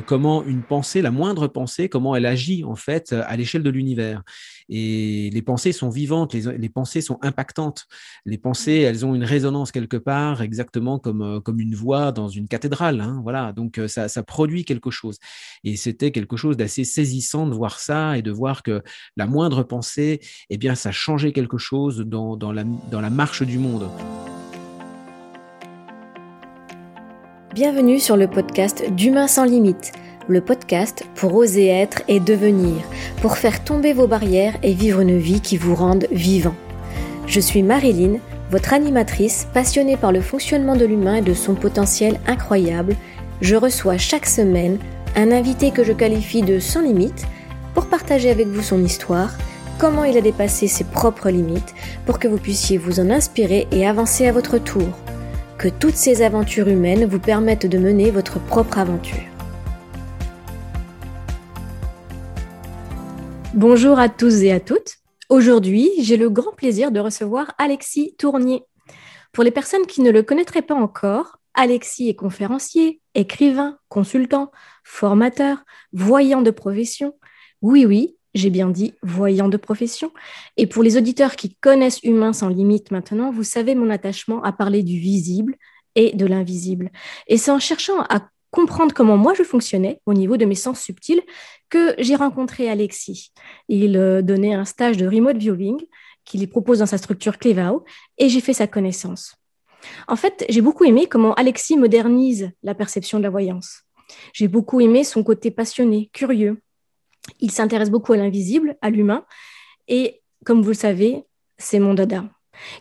comment une pensée, la moindre pensée, comment elle agit en fait à l'échelle de l'univers. Et les pensées sont vivantes, les, pensées sont impactantes. Les pensées, elles ont une résonance quelque part, exactement comme, euh, comme une voix dans une cathédrale. Hein, voilà, donc euh, ça, ça produit quelque chose. Et c'était quelque chose d'assez saisissant de voir ça et de voir que la moindre pensée, eh bien, ça changeait quelque chose dans, dans, la, dans la marche du monde. Bienvenue sur le podcast d'Humain sans limite le podcast pour oser être et devenir, pour faire tomber vos barrières et vivre une vie qui vous rende vivant. Je suis Marilyn, votre animatrice passionnée par le fonctionnement de l'humain et de son potentiel incroyable. Je reçois chaque semaine un invité que je qualifie de sans limite pour partager avec vous son histoire, comment il a dépassé ses propres limites pour que vous puissiez vous en inspirer et avancer à votre tour. Que toutes ces aventures humaines vous permettent de mener votre propre aventure. Bonjour à tous et à toutes. Aujourd'hui, j'ai le grand plaisir de recevoir Alexis Tournier. Pour les personnes qui ne le connaîtraient pas encore, Alexis est conférencier, écrivain, consultant, formateur, voyant de profession. Oui, oui, j'ai bien dit voyant de profession. Et pour les auditeurs qui connaissent Humain sans limite maintenant, vous savez mon attachement à parler du visible et de l'invisible. Et c'est en cherchant à comprendre comment moi je fonctionnais au niveau de mes sens subtils que j'ai rencontré Alexis. Il euh, donnait un stage de remote viewing qu'il propose dans sa structure Clevao et j'ai fait sa connaissance. En fait, j'ai beaucoup aimé comment Alexis modernise la perception de la voyance. J'ai beaucoup aimé son côté passionné, curieux. Il s'intéresse beaucoup à l'invisible, à l'humain et comme vous le savez, c'est mon dada.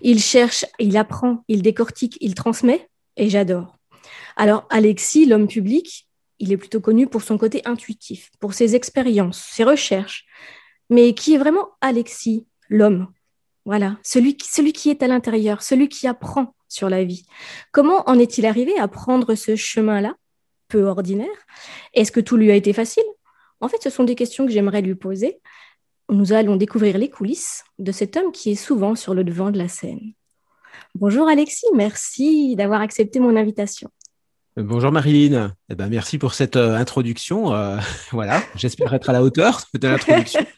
Il cherche, il apprend, il décortique, il transmet et j'adore. Alors, Alexis, l'homme public, il est plutôt connu pour son côté intuitif, pour ses expériences, ses recherches. Mais qui est vraiment Alexis, l'homme? Voilà, celui qui, celui qui est à l'intérieur, celui qui apprend sur la vie. Comment en est-il arrivé à prendre ce chemin-là, peu ordinaire Est-ce que tout lui a été facile? En fait, ce sont des questions que j'aimerais lui poser. Nous allons découvrir les coulisses de cet homme qui est souvent sur le devant de la scène. Bonjour Alexis, merci d'avoir accepté mon invitation. Bonjour Marilyn, eh ben, merci pour cette euh, introduction. Euh, voilà, j'espère être à la hauteur de l'introduction.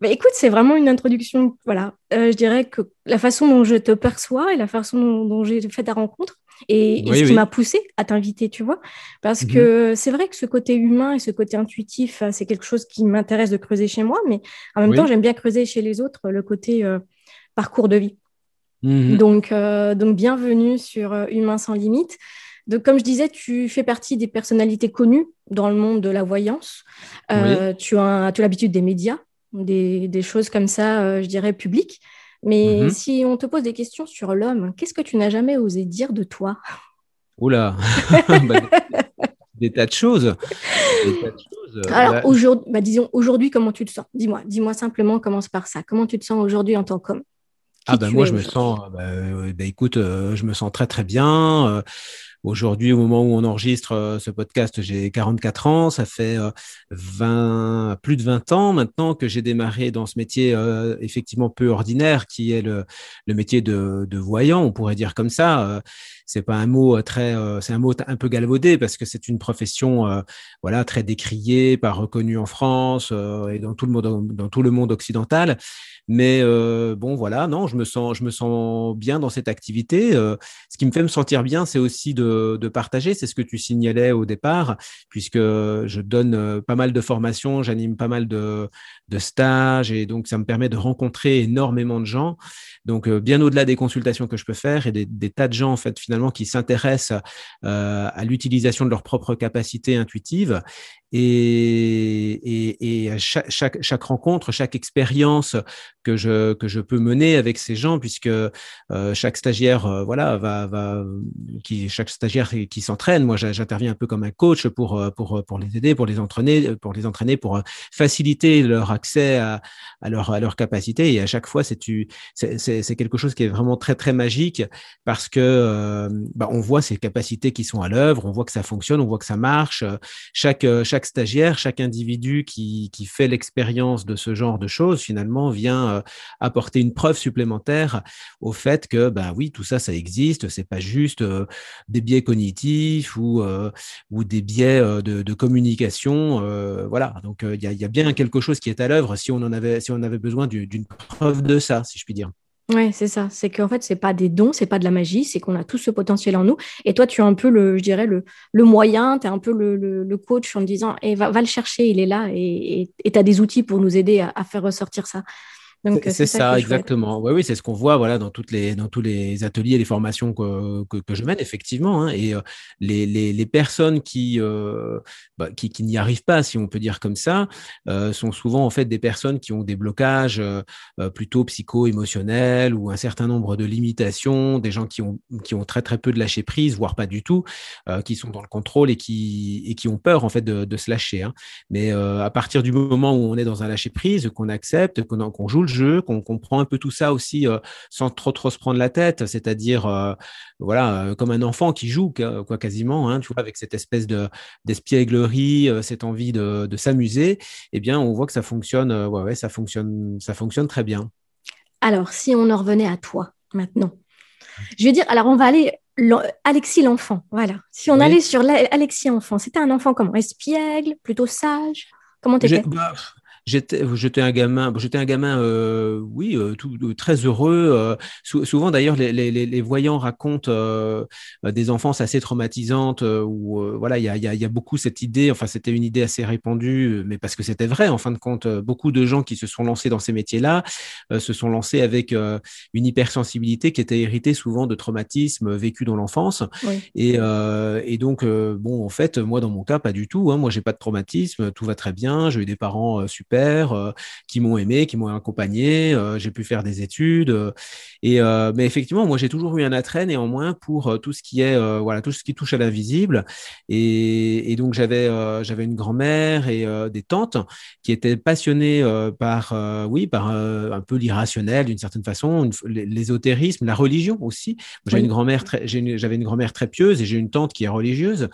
bah, écoute, c'est vraiment une introduction. Voilà, euh, je dirais que la façon dont je te perçois et la façon dont, j'ai fait ta rencontre et, ce qui m'a poussé à t'inviter, tu vois, parce mhm. que c'est vrai que ce côté humain et ce côté intuitif, c'est quelque chose qui m'intéresse de creuser chez moi, mais en même temps, j'aime bien creuser chez les autres le côté parcours de vie. Mhm. Donc, donc, bienvenue sur Humain sans limite. Donc, comme je disais, tu fais partie des personnalités connues dans le monde de la voyance. Euh, tu as, l'habitude des médias, des, choses comme ça, euh, je dirais, publiques. Mais mhm. si on te pose des questions sur l'homme, qu'est-ce que tu n'as jamais osé dire de toi? Oula bah, des, tas de choses. Alors, aujourd'hui, bah, disons, aujourd'hui, comment tu te sens? Dis-moi, dis-moi simplement, commence par ça. Comment tu te sens aujourd'hui en tant qu'homme? Ah ben moi je me sens, bah, euh, écoute, je me sens très très bien. Aujourd'hui, au moment où on enregistre euh, ce podcast, j'ai 44 ans. Ça fait 20, euh, plus de 20 ans maintenant que j'ai démarré dans ce métier euh, effectivement peu ordinaire, qui est le, métier de, voyant, on pourrait dire comme ça. C'est pas un mot très, c'est un mot un peu galvaudé parce que c'est une profession, voilà, très décriée, pas reconnue en France et dans tout le monde, dans tout le monde occidental. Mais bon, voilà, non, je me sens, je me sens bien dans cette activité. ce qui me fait me sentir bien, c'est aussi de de, partager. C'est ce que tu signalais au départ, puisque je donne euh, pas mal de formations, j'anime pas mal de, stages, et donc ça me permet de rencontrer énormément de gens. Donc, euh, bien au-delà des consultations que je peux faire et des, tas de gens, en fait, finalement, qui s'intéressent euh, à l'utilisation de leurs propres capacités intuitives. Et, et, chaque, chaque, rencontre, chaque expérience que je, que je peux mener avec ces gens, puisque euh, chaque stagiaire, euh, voilà, va, va, qui, chaque stagiaire qui s'entraîne, moi j'interviens un peu comme un coach pour, euh, pour, pour les aider, pour les entraîner, pour les entraîner, pour faciliter leur accès à, à leur, à leur capacité. Et à chaque fois, c'est quelque chose qui est vraiment très, très magique parce que bah, on voit ces capacités qui sont à l'œuvre, on voit que ça fonctionne, on voit que ça marche. Chaque, chaque stagiaire, chaque individu qui, qui fait l'expérience de ce genre de choses, finalement, vient apporter une preuve supplémentaire au fait que, ben oui, tout ça, ça existe. C'est pas juste des biais cognitifs ou, ou des biais de, communication. voilà. Donc, il y a, y, a, bien quelque chose qui est à l'œuvre si on en si on avait besoin d'une preuve de ça, si je puis dire. Oui, c'est ça. C'est qu'en fait, c'est pas des dons, c'est pas de la magie, c'est qu'on a tout ce potentiel en nous. Et toi, tu es un peu le, je dirais, le, le moyen, tu es un peu le, coach en disant, eh, va, le chercher, il est là, et tu as des outils pour nous aider à faire ressortir ça. C'est ça, exactement. Oui, oui, c'est ce qu'on voit voilà, dans, toutes les, dans tous les ateliers et les formations que, que, que je mène, effectivement. Hein, et euh, les, les, les, personnes qui, euh, bah, qui, qui n'y arrivent pas, si on peut dire comme ça, euh, sont souvent en fait des personnes qui ont des blocages euh, euh, plutôt psycho-émotionnels ou un certain nombre de limitations, des gens qui ont, qui ont très très peu de lâcher prise, voire pas du tout, qui sont dans le contrôle et qui, et qui ont peur en fait de, de se lâcher. Hein. Mais à partir du moment où on est dans un lâcher prise, qu'on accepte, qu'on joue le jeu, qu'on comprend un peu tout ça aussi euh, sans trop trop se prendre la tête, c'est-à-dire euh, voilà euh, comme un enfant qui joue quoi quasiment, hein, tu vois, avec cette espèce de d'espièglerie, cette envie de, de s'amuser, eh bien on voit que ça fonctionne, ouais, ouais, ça fonctionne, ça fonctionne très bien. Alors si on en revenait à toi maintenant, je vais dire, alors on va aller Alexis l'enfant, voilà. Si on allait sur Alexis enfant, c'était un enfant comment? Espiègle, plutôt sage? Comment t'étais? Bah, J'étais, j'étais un gamin, j'étais un gamin, euh, oui, euh, tout, euh, très heureux. souvent, d'ailleurs, les, les, les, voyants racontent des enfances assez traumatisantes où, voilà, il y a, y, a, y a, beaucoup cette idée. Enfin, c'était une idée assez répandue, mais parce que c'était vrai. En fin de compte, beaucoup de gens qui se sont lancés dans ces métiers-là se sont lancés avec une hypersensibilité qui était héritée souvent de traumatismes vécus dans l'enfance. Et, et, donc, bon, en fait, moi, dans mon cas, pas du tout. Hein. Moi, j'ai pas de traumatisme, tout va très bien. J'ai eu des parents super euh, qui m'ont aimé, qui m'ont accompagné. Euh, j'ai pu faire des études. Euh, et mais effectivement, moi, j'ai toujours eu un attrait néanmoins pour tout ce qui est voilà tout ce qui touche à l'invisible. Et, et, donc j'avais j'avais une grand-mère et des tantes qui étaient passionnées par oui par un peu l'irrationnel d'une certaine façon, l'ésotérisme, la religion aussi. J'avais une grand-mère très j'avais une grand-mère très pieuse et j'ai une tante qui est religieuse.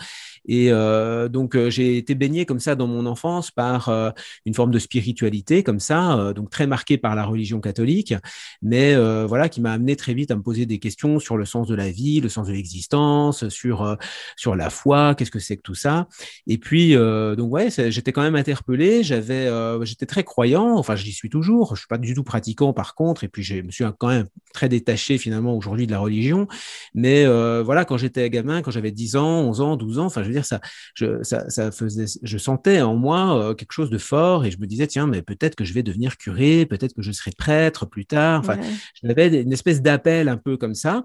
Et euh, donc, euh, j'ai été baigné comme ça dans mon enfance par euh, une forme de spiritualité comme ça, donc très marquée par la religion catholique, mais voilà, qui m'a amené très vite à me poser des questions sur le sens de la vie, le sens de l'existence, sur sur la foi, qu'est-ce que c'est que tout ça. Et puis, donc ouais, j'étais quand même interpellé. J'avais, j'étais très croyant. Enfin, j'y suis toujours. Je suis pas du tout pratiquant par contre. Et puis, je me suis quand même très détaché finalement aujourd'hui de la religion. Mais voilà, quand j'étais gamin, quand j'avais 10 ans, 11 ans, 12 ans, enfin, je ça, je, ça, faisait, je sentais en moi euh, quelque chose de fort et je me disais, tiens, mais peut-être que je vais devenir curé, peut-être que je serai prêtre plus tard. Enfin, j'avais une espèce d'appel un peu comme ça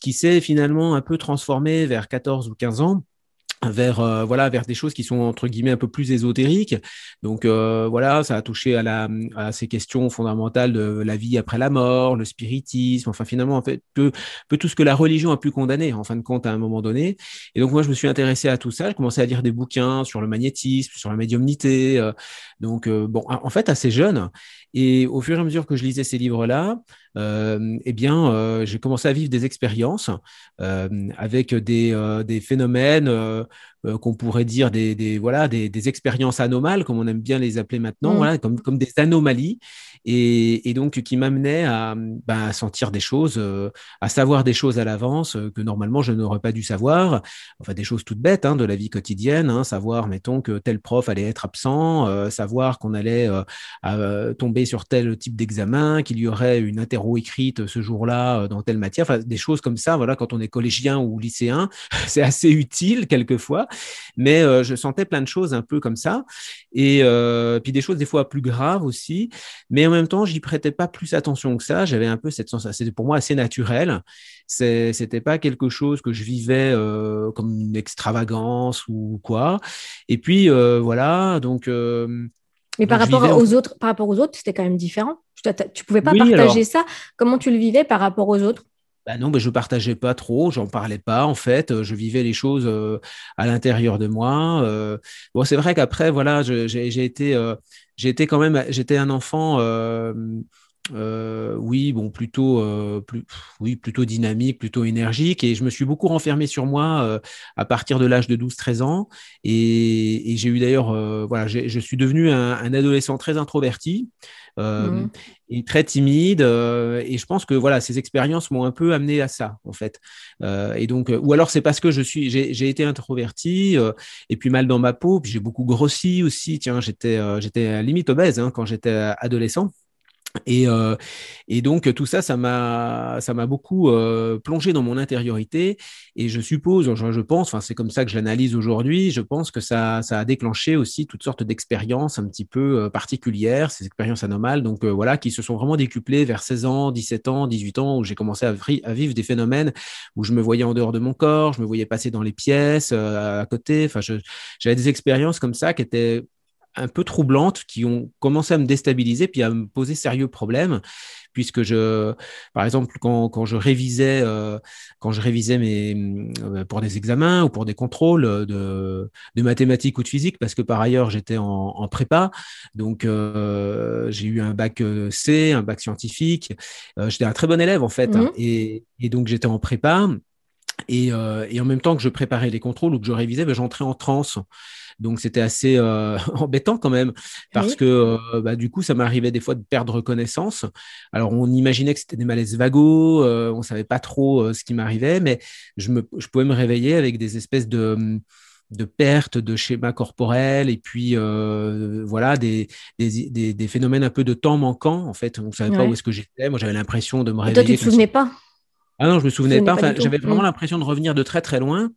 qui s'est finalement un peu transformé vers 14 ou 15 ans vers euh, voilà vers des choses qui sont entre guillemets un peu plus ésotériques. Donc euh, voilà ça a touché à la à ces questions fondamentales de la vie après la mort le spiritisme enfin finalement en fait peu, peu tout ce que la religion a pu condamner en fin de compte à un moment donné. Et donc moi je me suis intéressé à tout ça. J'ai commencé à lire des bouquins sur le magnétisme sur la médiumnité euh, donc bon en fait assez jeune. Et au fur et à mesure que je lisais ces livres là euh, eh bien, euh, j'ai commencé à vivre des expériences euh, avec des, des phénomènes qu'on pourrait dire des, des voilà des, des, expériences anomales, comme on aime bien les appeler maintenant, mmh. voilà, comme, comme des anomalies, et, et donc qui m'amenaient à, bah, à, sentir des choses, à savoir des choses à l'avance que normalement je n'aurais pas dû savoir, enfin des choses toutes bêtes hein, de la vie quotidienne, hein, savoir mettons que tel prof allait être absent, savoir qu'on allait tomber sur tel type d'examen, qu'il y aurait une interrogation écrite ce jour-là euh, dans telle matière, enfin, des choses comme ça, voilà, quand on est collégien ou lycéen, c'est assez utile quelquefois, mais euh, je sentais plein de choses un peu comme ça, et euh, puis des choses des fois plus graves aussi, mais en même temps, j'y prêtais pas plus attention que ça, j'avais un peu cette sensation, c'était pour moi assez naturel, c'était pas quelque chose que je vivais comme une extravagance ou quoi, et puis voilà, donc... mais par rapport aux autres, par rapport aux autres, c'était quand même différent. Tu pouvais pas partager ça. Comment tu le vivais par rapport aux autres? Bah non, bah je partageais pas trop, j'en parlais pas en fait, euh, je vivais les choses euh, à l'intérieur de moi. Euh. bon, c'est vrai qu'après, voilà, j'ai été, j'ai été quand même, j'étais un enfant oui, bon, plutôt, plus, oui, plutôt dynamique, plutôt énergique. Et je me suis beaucoup renfermé sur moi à partir de l'âge de 12-13 ans. Et, j'ai eu d'ailleurs, voilà, je suis devenu un, adolescent très introverti. Mmh. et très timide. et je pense que voilà, ces expériences m'ont un peu amené à ça, en fait. et donc, ou alors c'est parce que je suis, j'ai été introverti et puis mal dans ma peau. Puis j'ai beaucoup grossi aussi. Tiens, j'étais, j'étais limite obèse hein, quand j'étais adolescent. Et, euh, et, donc tout ça, ça m'a, ça m'a beaucoup euh, plongé dans mon intériorité. Et je suppose, je, je pense, enfin c'est comme ça que je l'analyse aujourd'hui. Je pense que ça, ça a déclenché aussi toutes sortes d'expériences un petit peu euh, particulières, ces expériences anomales. Donc voilà, qui se sont vraiment décuplées vers 16 ans, 17 ans, 18 ans, où j'ai commencé à, à, vivre des phénomènes où je me voyais en dehors de mon corps, je me voyais passer dans les pièces à côté. Enfin, j'avais des expériences comme ça qui étaient un peu troublantes qui ont commencé à me déstabiliser puis à me poser sérieux problèmes puisque je par exemple quand, quand je révisais euh, quand je révisais mes euh, pour des examens ou pour des contrôles de, de mathématiques ou de physique parce que par ailleurs j'étais en, en, prépa donc euh, j'ai eu un bac C un bac scientifique j'étais un très bon élève en fait hein, mmh. et, et donc j'étais en prépa et, et, en même temps que je préparais les contrôles ou que je révisais, ben, j'entrais en transe. Donc c'était assez euh, embêtant quand même. Parce que euh, bah, du coup ça m'arrivait des fois de perdre connaissance. Alors on imaginait que c'était des malaises vagos, euh, on savait pas trop ce qui m'arrivait, mais je, me, je pouvais me réveiller avec des espèces de de perte de schéma corporel et puis voilà des, des, des, phénomènes un peu de temps manquant en fait. On ne savait pas où est-ce que j'étais. Moi j'avais l'impression de me réveiller toi tu te souvenais pas? Ah non je me souvenais pas, enfin, j'avais vraiment l'impression de revenir de très très loin.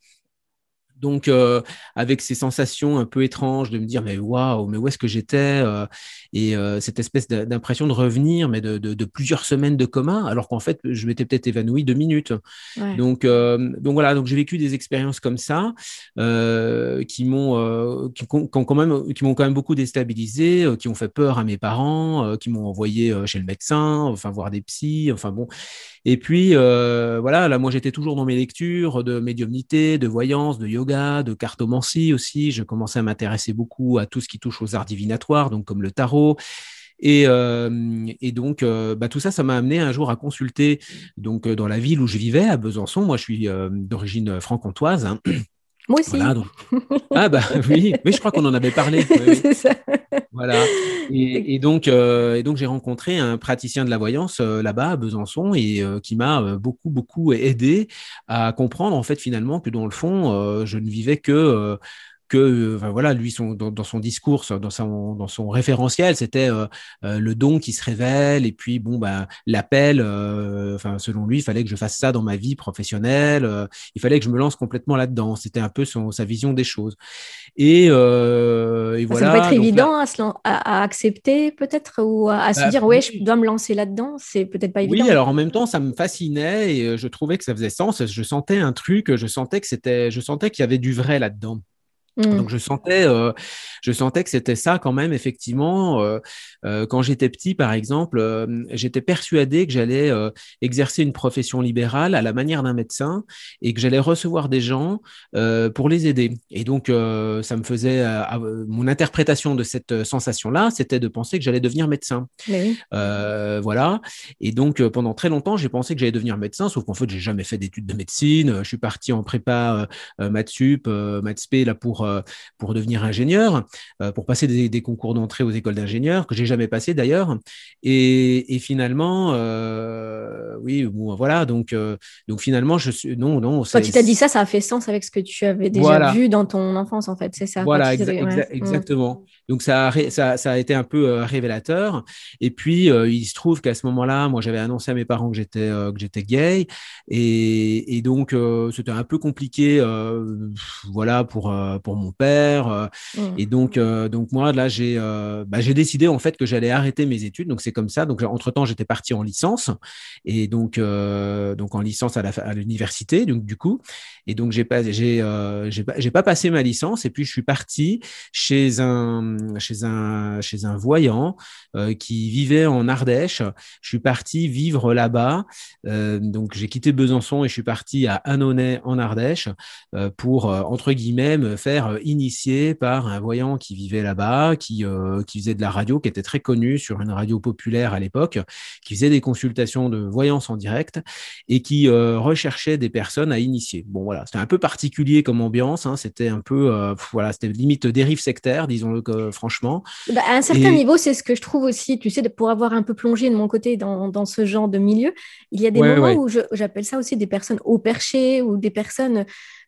Donc, euh, avec ces sensations un peu étranges de me dire, mais waouh, mais où est-ce que j'étais euh, Et euh, cette espèce d'impression de revenir, mais de, plusieurs semaines de coma, alors qu'en fait, je m'étais peut-être évanoui deux minutes. Donc, donc voilà, donc j'ai vécu des expériences comme ça qui m'ont, qui, quand même, qui m'ont quand même beaucoup déstabilisé, qui ont fait peur à mes parents, qui m'ont envoyé chez le médecin, enfin voir des psys, enfin bon. Et puis voilà, là, moi j'étais toujours dans mes lectures de médiumnité, de voyance, de yoga de cartomancie aussi. Je commençais à m'intéresser beaucoup à tout ce qui touche aux arts divinatoires, donc comme le tarot. Et, euh, donc, euh, bah, tout ça, ça m'a amené un jour à consulter donc euh, dans la ville où je vivais, à Besançon. Moi, je suis d'origine franc-comtoise. Hein. Moi aussi. Ah bah oui, mais je crois qu'on en avait parlé. C'est ça. Voilà. Et, donc, et donc j'ai rencontré un praticien de la voyance là-bas à Besançon et qui m'a beaucoup beaucoup aidé à comprendre en fait finalement que dans le fond, je ne vivais que que voilà, lui, son, dans, son discours, dans son, dans son référentiel, c'était euh, euh, le don qui se révèle, et puis bon, bah, l'appel, euh, enfin, selon lui, il fallait que je fasse ça dans ma vie professionnelle, il fallait que je me lance complètement là-dedans. C'était un peu son, sa vision des choses. Et, voilà. Ça peut être évident à, à, accepter, peut-être, ou à, se bah, dire, ouais, je dois me lancer là-dedans. C'est peut-être pas évident. Oui, alors en même temps, ça me fascinait et je trouvais que ça faisait sens. Je sentais un truc, je sentais que c'était, je sentais qu'il y avait du vrai là-dedans. Mmh. Donc je sentais, euh, je sentais que c'était ça quand même effectivement. Euh, euh, quand j'étais petit, par exemple, j'étais persuadé que j'allais exercer une profession libérale à la manière d'un médecin et que j'allais recevoir des gens pour les aider. Et donc ça me faisait mon interprétation de cette sensation-là, c'était de penser que j'allais devenir médecin. voilà. Et donc pendant très longtemps, j'ai pensé que j'allais devenir médecin, sauf qu'en fait j'ai jamais fait d'études de médecine. Je suis parti en prépa maths sup, maths spé là pour euh, pour, devenir ingénieur, euh, pour passer des, concours d'entrée aux écoles d'ingénieurs, que j'ai jamais passé d'ailleurs. Et, finalement, euh, oui, bon, voilà, donc, donc finalement, je suis. Non, non. Quand tu t'as dit ça, ça a fait sens avec ce que tu avais déjà vu dans ton enfance, en fait, c'est ça. Voilà, exactement. Donc ça a, ça, ça, a été un peu révélateur. Et puis, il se trouve qu'à ce moment-là, moi, j'avais annoncé à mes parents que j'étais que j'étais gay. Et, et donc, c'était un peu compliqué, voilà, pour, pour mon père. Euh, mmh. Et donc, euh, donc moi, là, j'ai euh, bah, décidé en fait que j'allais arrêter mes études. Donc, c'est comme ça. Donc, entre-temps, j'étais parti en licence. Et donc, donc en licence à l'université, donc du coup. Et donc, j'ai pas, j'ai, j'ai pas, pas passé ma licence. Et puis, je suis parti chez un, chez un, chez un voyant qui vivait en Ardèche. Je suis parti vivre là-bas. donc, j'ai quitté Besançon et je suis parti à Annonay en Ardèche pour, entre guillemets, me faire faire initier par un voyant qui vivait là-bas, qui, qui faisait de la radio, qui était très connu sur une radio populaire à l'époque, qui faisait des consultations de voyance en direct et qui recherchait des personnes à initier. Bon, voilà, c'était un peu particulier comme ambiance. Hein, c'était un peu, voilà, c'était limite dérive sectaire, disons-le franchement. Bah, à un certain niveau, c'est ce que je trouve aussi, tu sais, pour avoir un peu plongé de mon côté dans, dans ce genre de milieu, il y a des moments où j'appelle ça aussi des personnes au perché ou des personnes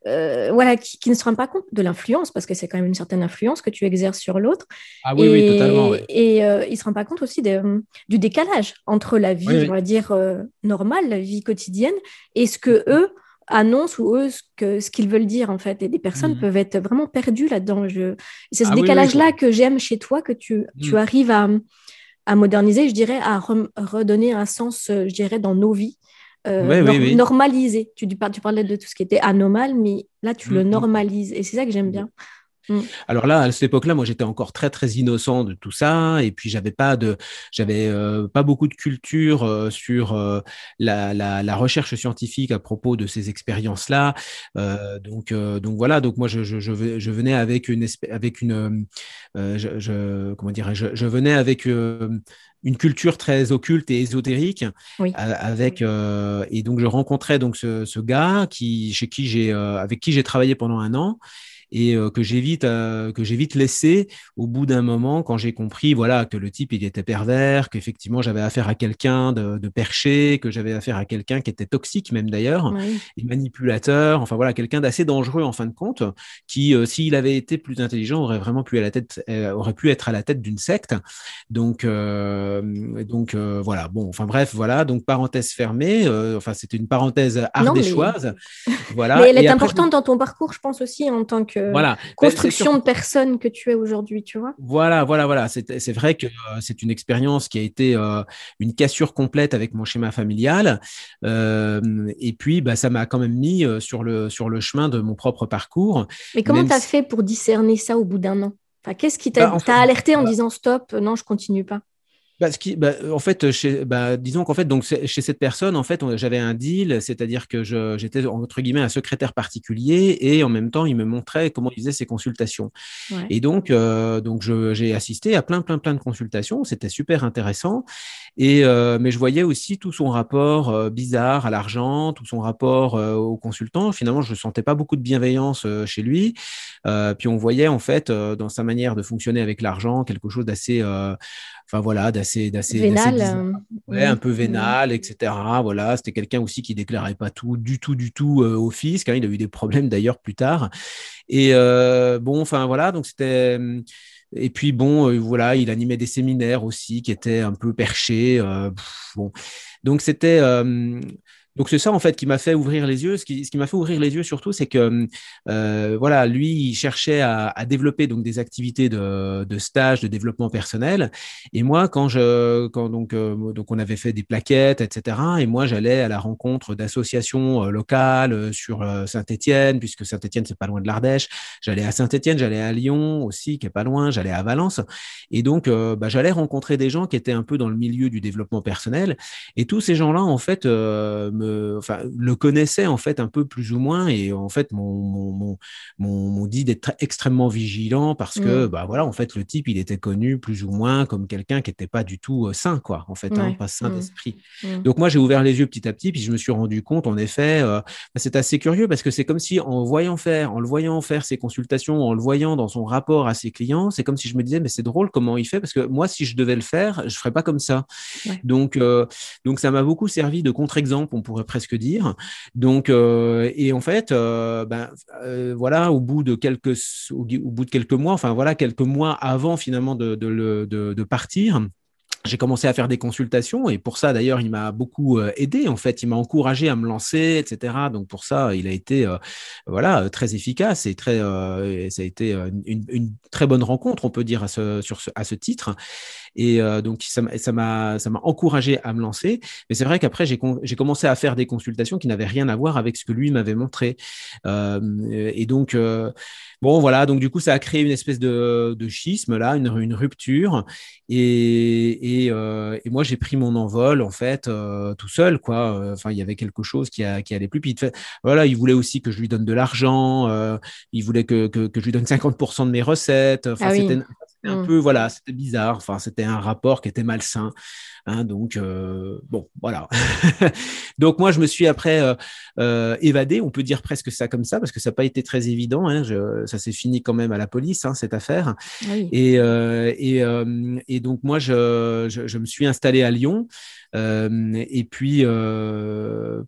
euh, voilà, qui, ne se rendent pas compte de l'influence, parce que c'est quand même une certaine influence que tu exerces sur l'autre. Ah oui, et, oui, totalement. Et euh, ils ne se rendent pas compte aussi du décalage entre la vie, on va dire, euh, normale, la vie quotidienne, et ce que eux annoncent ou eux ce que ce qu'ils veulent dire en fait et des personnes mmh. peuvent être vraiment perdues là-dedans je... c'est ce ah décalage là que j'aime chez toi que tu, tu mmh. arrives à, à moderniser, je dirais, à redonner un sens, euh, je dirais, dans nos vies. Euh, normaliser. Tu, tu parlais de tout ce qui était anormal, mais là, tu le mm, mm. normalises. Et c'est ça que j'aime bien. Mm. Alors là, à cette époque-là, moi, j'étais encore très très innocent de tout ça, et puis j'avais pas de, j'avais euh, pas beaucoup de culture euh, sur euh, la, la, la, recherche scientifique à propos de ces expériences-là. donc donc voilà, donc moi je, je, je venais avec une avec une, je, je, comment dirais je, je venais avec une culture très occulte et ésotérique avec et donc je rencontrais donc ce, ce gars qui chez qui j'ai avec qui j'ai travaillé pendant un an et euh, que j'ai vite euh, que j'ai vite laissé au bout d'un moment quand j'ai compris voilà que le type il était pervers qu'effectivement j'avais affaire à quelqu'un de, de, perché que j'avais affaire à quelqu'un qui était toxique même d'ailleurs et manipulateur enfin voilà quelqu'un d'assez dangereux en fin de compte qui euh, s'il avait été plus intelligent aurait vraiment pu à la tête aurait pu être à la tête d'une secte. Donc donc voilà. Bon enfin bref voilà. Donc parenthèse fermée enfin c'était une parenthèse ardéchoise. Voilà. mais elle est importante dans ton parcours je pense aussi en tant que voilà. Ben, construction de personnes que tu es aujourd'hui, tu vois. Voilà, voilà, voilà. C'est vrai que euh, c'est une expérience qui a été euh, une cassure complète avec mon schéma familial. Euh, et puis, bah, ça m'a quand même mis sur le, sur le chemin de mon propre parcours. Mais comment tu as fait pour discerner ça au bout d'un an? Enfin, Qu'est-ce qui t'a bah, alerté en disant stop, non, je continue pas? Bah, ce qui, bah, en fait, chez, bah, disons qu'en fait, donc chez cette personne, en fait, j'avais un deal, c'est-à-dire que j'étais entre guillemets un secrétaire particulier et en même temps, il me montrait comment il faisait ses consultations. Et donc, euh, donc j'ai assisté à plein, plein, plein de consultations. C'était super intéressant. Et euh, mais je voyais aussi tout son rapport euh, bizarre à l'argent, tout son rapport euh, au consultant. Finalement, je ne sentais pas beaucoup de bienveillance euh, chez lui. puis on voyait en fait dans sa manière de fonctionner avec l'argent quelque chose d'assez enfin voilà, d'assez, d'assez, vénal, ouais, un peu vénal, etc. Voilà, c'était quelqu'un aussi qui déclarait pas tout, du tout, du tout au fisc. Hein. il a eu des problèmes d'ailleurs plus tard. Et bon, enfin voilà, donc c'était et puis bon, euh, voilà, il animait des séminaires aussi qui étaient un peu perchés. Euh, bon, donc c'était euh, donc c'est ça en fait qui m'a fait ouvrir les yeux. Ce qui, ce qui m'a fait ouvrir les yeux surtout, c'est que euh, voilà, lui, il cherchait à, à, développer donc des activités de, de, stage, de développement personnel. Et moi, quand je, quand donc euh, donc on avait fait des plaquettes, etc. Et moi, j'allais à la rencontre d'associations euh, locales euh, sur Saint-Étienne, puisque Saint-Étienne c'est pas loin de l'Ardèche. J'allais à Saint-Étienne, j'allais à Lyon aussi, qui est pas loin. J'allais à Valence. Et donc, bah, j'allais rencontrer des gens qui étaient un peu dans le milieu du développement personnel. Et tous ces gens-là, en fait, me enfin, le connaissait en fait un peu plus ou moins et en fait m'ont dit d'être extrêmement vigilant parce que mmh. bah voilà en fait le type il était connu plus ou moins comme quelqu'un qui n'était pas du tout euh, sain quoi en fait hein, pas sain mmh. d'esprit. Mmh. Donc moi j'ai ouvert les yeux petit à petit puis je me suis rendu compte en effet euh, bah, c'est assez curieux parce que c'est comme si en voyant faire en le voyant faire ses consultations en le voyant dans son rapport à ses clients c'est comme si je me disais mais c'est drôle comment il fait parce que moi si je devais le faire je ferais pas comme ça. Donc euh, donc ça m'a beaucoup servi de contre-exemple on pourrait presque dire. Donc, euh, et en fait, euh, ben, euh, voilà, au bout de quelques, au, bout de quelques mois, enfin voilà, quelques mois avant finalement de, de, partir j'ai commencé à faire des consultations. Et pour ça d'ailleurs il m'a beaucoup aidé. En fait il m'a encouragé à me lancer etc donc pour ça il a été voilà très efficace et très ça a été une, une, très bonne rencontre on peut dire à ce sur ce, à ce titre Et donc, ça m'a ça m'a encouragé à me lancer. Mais c'est vrai qu'après, j'ai commencé à faire des consultations qui n'avaient rien à voir avec ce que lui m'avait montré. et donc, Bon, voilà, donc du coup, ça a créé une espèce de, schisme, là, une, rupture. Et, euh, et, moi, j'ai pris mon envol, en fait, euh, tout seul, quoi. Enfin, il y avait quelque chose qui, a, qui allait plus. vite. voilà, il voulait aussi que je lui donne de l'argent. Euh, il voulait que, que, je lui donne 50% de mes recettes. Enfin, ah c'était un mmh. peu, voilà, c'était bizarre. Enfin, c'était un rapport qui était malsain. Hein, donc, euh, bon, voilà. donc, moi, je me suis après euh, euh, évadé, on peut dire presque ça comme ça, parce que ça n'a pas été très évident. Hein, ça s'est fini quand même à la police, hein, cette affaire. Et, et, et, donc, moi, je, je, me suis installé à Lyon. Et puis,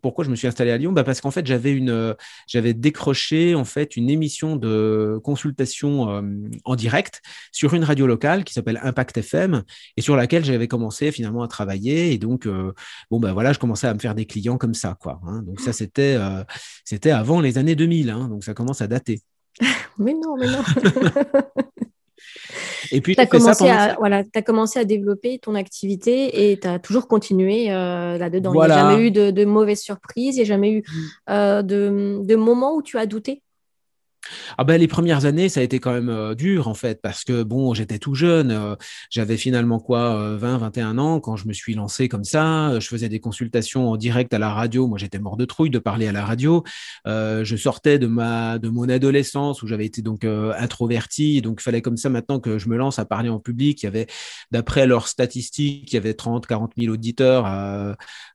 pourquoi je me suis installé à Lyon? Bah Parce qu'en fait, j'avais une, j'avais décroché en fait une émission de consultation en direct sur une radio locale qui s'appelle Impact FM et sur laquelle j'avais commencé finalement à travailler. Et donc, euh, bon, ben voilà, je commençais à me faire des clients comme ça, quoi. Hein. Donc, ça, c'était euh, c'était avant les années 2000. Hein. donc, ça commence à dater. mais non, mais non. Et puis, tu as, commencé à, voilà, as commencé à développer ton activité et tu as toujours continué euh, là-dedans. Il n'y a jamais eu de, de mauvaises surprises, il n'y a jamais eu mm. de, de moments où tu as douté? Ah ben, les premières années, ça a été quand même euh, dur en fait, parce que bon, j'étais tout jeune, euh, j'avais finalement quoi, 20, euh, 21 ans quand je me suis lancé comme ça. Je faisais des consultations en direct à la radio. Moi, j'étais mort de trouille de parler à la radio. je sortais de ma de mon adolescence où j'avais été donc introverti, donc il fallait comme ça maintenant que je me lance à parler en public. Il y avait, d'après leurs statistiques, il y avait 30, 40 000 auditeurs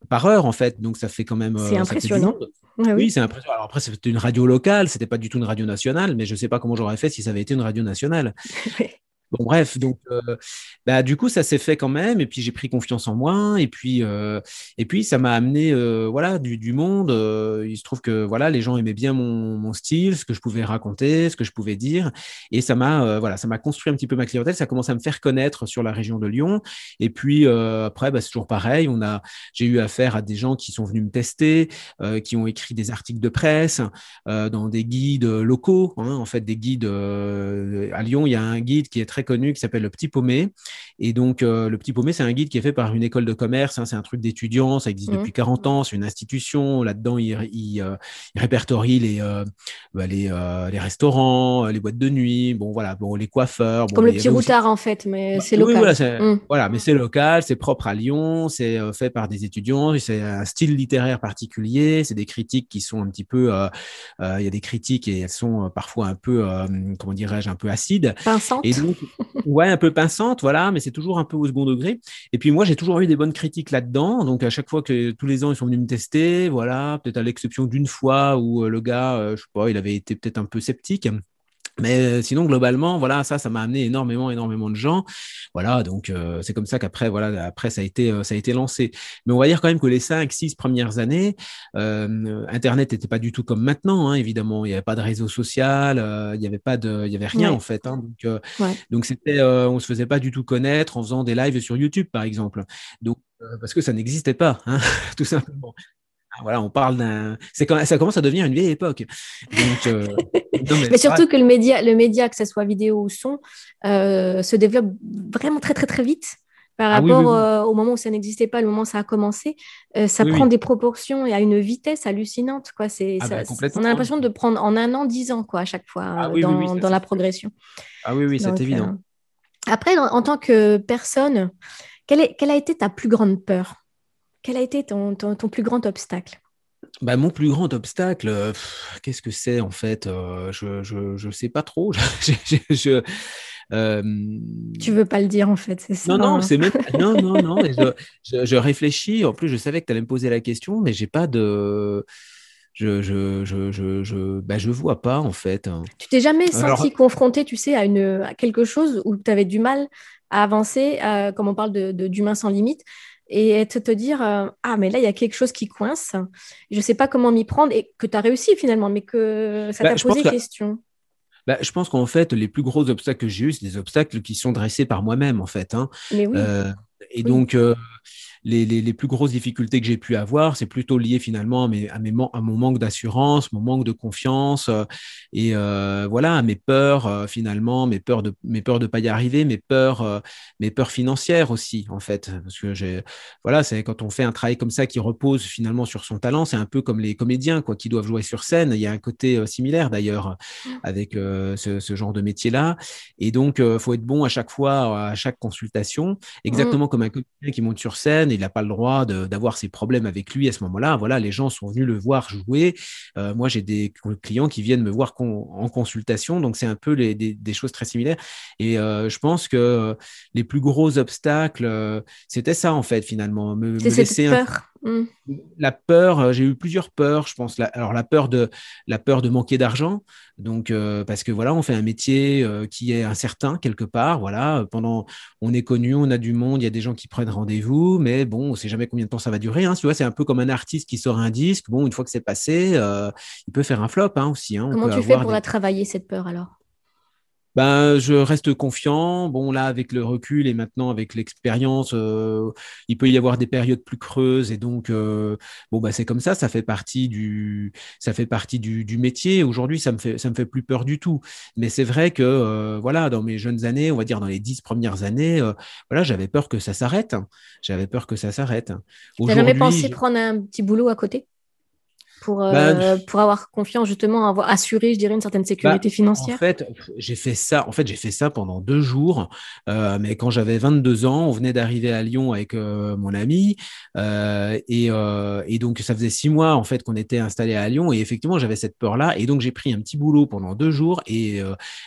par heure en fait, donc ça fait quand même. C'est impressionnant. Oui, c'est impressionnant. Alors après, c'était une radio locale, c'était pas du tout une radio nationale, mais je sais pas comment j'aurais fait si ça avait été une radio nationale. Bon, bref, donc, euh, bah, du coup, ça s'est fait quand même. Et puis, j'ai pris confiance en moi. Et puis, euh, et puis ça m'a amené euh, voilà, du, du monde. il se trouve que voilà, les gens aimaient bien mon, style, ce que je pouvais raconter, ce que je pouvais dire. Et ça m'a voilà, construit un petit peu ma clientèle. Ça a commencé à me faire connaître sur la région de Lyon. Et puis, après, bah, c'est toujours pareil. J'ai eu affaire à des gens qui sont venus me tester, qui ont écrit des articles de presse dans des guides locaux. Hein, en fait, des guides à Lyon, il y a un guide qui est très connu qui s'appelle Le Petit Paumé. Et donc, euh, Le Petit Paumé, c'est un guide qui est fait par une école de commerce. Hein, c'est un truc d'étudiants. Ça existe mmh. depuis 40 ans. C'est une institution. Là-dedans, il, il, euh, répertorie les, euh, bah, les, les, restaurants, les boîtes de nuit, bon, voilà, bon, les coiffeurs. Comme le petit routard, en fait, mais bah, c'est local. Mmh. voilà, mais c'est local, c'est propre à Lyon, c'est fait par des étudiants. C'est un style littéraire particulier. C'est des critiques qui sont un petit peu. Il y a des critiques et elles sont parfois un peu, comment dirais-je, un peu acides. Pinçantes. Et donc, ouais, un peu pinçante, voilà, mais c'est toujours un peu au second degré. Et puis moi, j'ai toujours eu des bonnes critiques là-dedans. Donc à chaque fois que tous les ans, ils sont venus me tester, voilà, peut-être à l'exception d'une fois où euh, le gars, euh, je sais pas, il avait été peut-être un peu sceptique. Mais euh, sinon, globalement, voilà, ça, ça m'a amené énormément, énormément de gens. Voilà, donc euh, c'est comme ça qu'après, voilà, après, ça a été, euh, ça a été lancé. Mais on va dire quand même que les cinq, six premières années, Internet n'était pas du tout comme maintenant, hein, évidemment. Il n'y avait pas de réseau social, il n'y avait pas de, il y avait rien en fait. Hein, donc, donc c'était, on se faisait pas du tout connaître en faisant des lives sur YouTube, par exemple. Donc parce que ça n'existait pas, hein, tout simplement. Ah, voilà, on parle d'un. C'est quand ça commence à devenir une vieille époque. Euh, mais, surtout que le média, le média, que ce soit vidéo ou son, euh, se développe vraiment très très très vite par ah rapport euh, au moment où ça n'existait pas, le moment où ça a commencé. ça prend des proportions et à une vitesse hallucinante. Quoi. C'est, ah bah, on a l'impression de prendre en un an dix ans quoi, à chaque fois dans, dans la progression. Ah oui, oui, c'est évident. Après, en, tant que personne, quelle, est, quelle a été ta plus grande peur? Quel a été ton, plus grand obstacle? Bah, mon plus grand obstacle, euh, qu'est-ce que c'est en fait euh, Je ne sais pas trop. je, euh, Tu veux pas le dire en fait, c'est ça? Non, non, hein. c'est non, non, non. je, réfléchis. En plus, je savais que tu allais me poser la question, mais j'ai pas de. Je je, je, je, je, bah, je vois pas en fait. Tu t'es jamais senti confronté, tu sais, à, une, à quelque chose où tu avais du mal à avancer, comme on parle d'humain de, sans limite et te, te dire euh, ah mais là il y a quelque chose qui coince je sais pas comment m'y prendre et que tu as réussi finalement mais que ça bah, t'a posé question bah, je pense qu'en fait les plus gros obstacles que j'ai eu c'est des obstacles qui sont dressés par moi-même en fait hein. mais oui. Euh, et donc euh, les, les, plus grosses difficultés que j'ai pu avoir, c'est plutôt lié finalement à, mes, à, mes, à mon manque d'assurance, mon manque de confiance et voilà, à mes peurs finalement, mes peurs de mes peurs de pas y arriver, mes peurs, mes peurs financières aussi en fait, parce que j'ai voilà, c'est quand on fait un travail comme ça qui repose finalement sur son talent, c'est un peu comme les comédiens quoi, qui doivent jouer sur scène. Il y a un côté similaire d'ailleurs mmh. avec ce, ce, genre de métier-là. Et donc, il faut être bon à chaque fois, à chaque consultation, exactement mmh. comme un comédien qui monte sur scène. Il n'a pas le droit d'avoir ses problèmes avec lui à ce moment-là. Voilà, les gens sont venus le voir jouer. moi, j'ai des clients qui viennent me voir en consultation, donc c'est un peu les, des, des, choses très similaires. Et je pense que les plus gros obstacles, c'était ça en fait finalement, me, me laisser peur. Mmh. La peur, euh, j'ai eu plusieurs peurs, je pense. alors la peur de la peur de manquer d'argent, donc euh, parce que voilà, on fait un métier euh, qui est incertain quelque part. Voilà, pendant on est connu, on a du monde, il y a des gens qui prennent rendez-vous, mais bon, on sait jamais combien de temps ça va durer. Hein. Tu vois, c'est un peu comme un artiste qui sort un disque. Bon, une fois que c'est passé, il peut faire un flop hein, aussi. Hein. Comment tu fais pour la travailler cette peur alors? Ben, je reste confiant. Bon, là, avec le recul et maintenant avec l'expérience, euh, il peut y avoir des périodes plus creuses et donc, euh, bon, bah, c'est comme ça. Ça fait partie du, ça fait partie du, du métier. Aujourd'hui, ça me fait, ça me fait plus peur du tout. Mais c'est vrai que, euh, voilà, dans mes jeunes années, on va dire dans les dix premières années, voilà, j'avais peur que ça s'arrête. J'avais peur que ça s'arrête. T'as jamais pensé prendre un petit boulot à côté? Pour, bah, euh, pour avoir confiance, justement, avoir assuré, je dirais, une certaine sécurité bah, financière En fait, j'ai fait ça. En fait, j'ai fait ça pendant deux jours. Euh, mais quand j'avais 22 ans, on venait d'arriver à Lyon avec euh, mon ami, et, et, donc ça faisait six mois en fait qu'on était installé à Lyon. Et effectivement, j'avais cette peur-là, et donc j'ai pris un petit boulot pendant deux jours. Et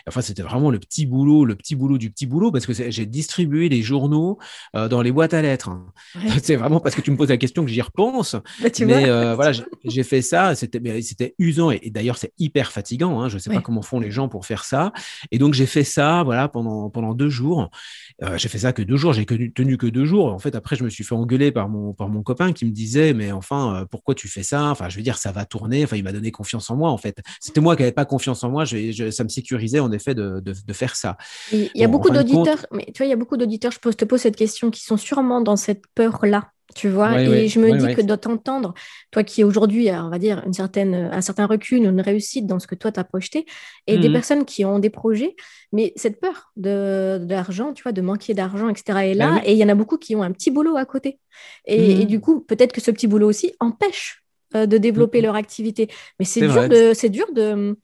enfin, c'était vraiment le petit boulot, le petit boulot du petit boulot, parce que j'ai distribué les journaux dans les boîtes à lettres. C'est vraiment parce que tu me poses la question que j'y repense. Bah, mais voilà, j'ai fait ça, c'était, usant et, d'ailleurs c'est hyper fatigant. Hein, je ne sais pas comment font les gens pour faire ça. Et donc j'ai fait ça, voilà, pendant pendant deux jours. Euh, j'ai fait ça que deux jours. J'ai tenu, que deux jours. En fait, après je me suis fait engueuler par mon par mon copain qui me disait mais enfin euh, pourquoi tu fais ça? Enfin je veux dire ça va tourner. Enfin il m'a donné confiance en moi en fait. C'était moi qui n'avais pas confiance en moi. Je, ça me sécurisait en effet de, de, faire ça. Il y a beaucoup d'auditeurs. Mais tu vois il y a beaucoup d'auditeurs. Je te pose cette question qui sont sûrement dans cette peur là tu vois? et je me dis que de t'entendre, toi qui aujourd'hui, on va dire, une certaine, un certain recul, une réussite dans ce que toi tu as projeté, et des mmh personnes qui ont des projets, mais cette peur de, l'argent, tu vois, de manquer d'argent, etc. est bah là, et il y en a beaucoup qui ont un petit boulot à côté. Et, du mmh. coup, peut-être que ce petit boulot aussi empêche euh, de développer mmh leur activité. Mais c'est dur, de, c'est dur de,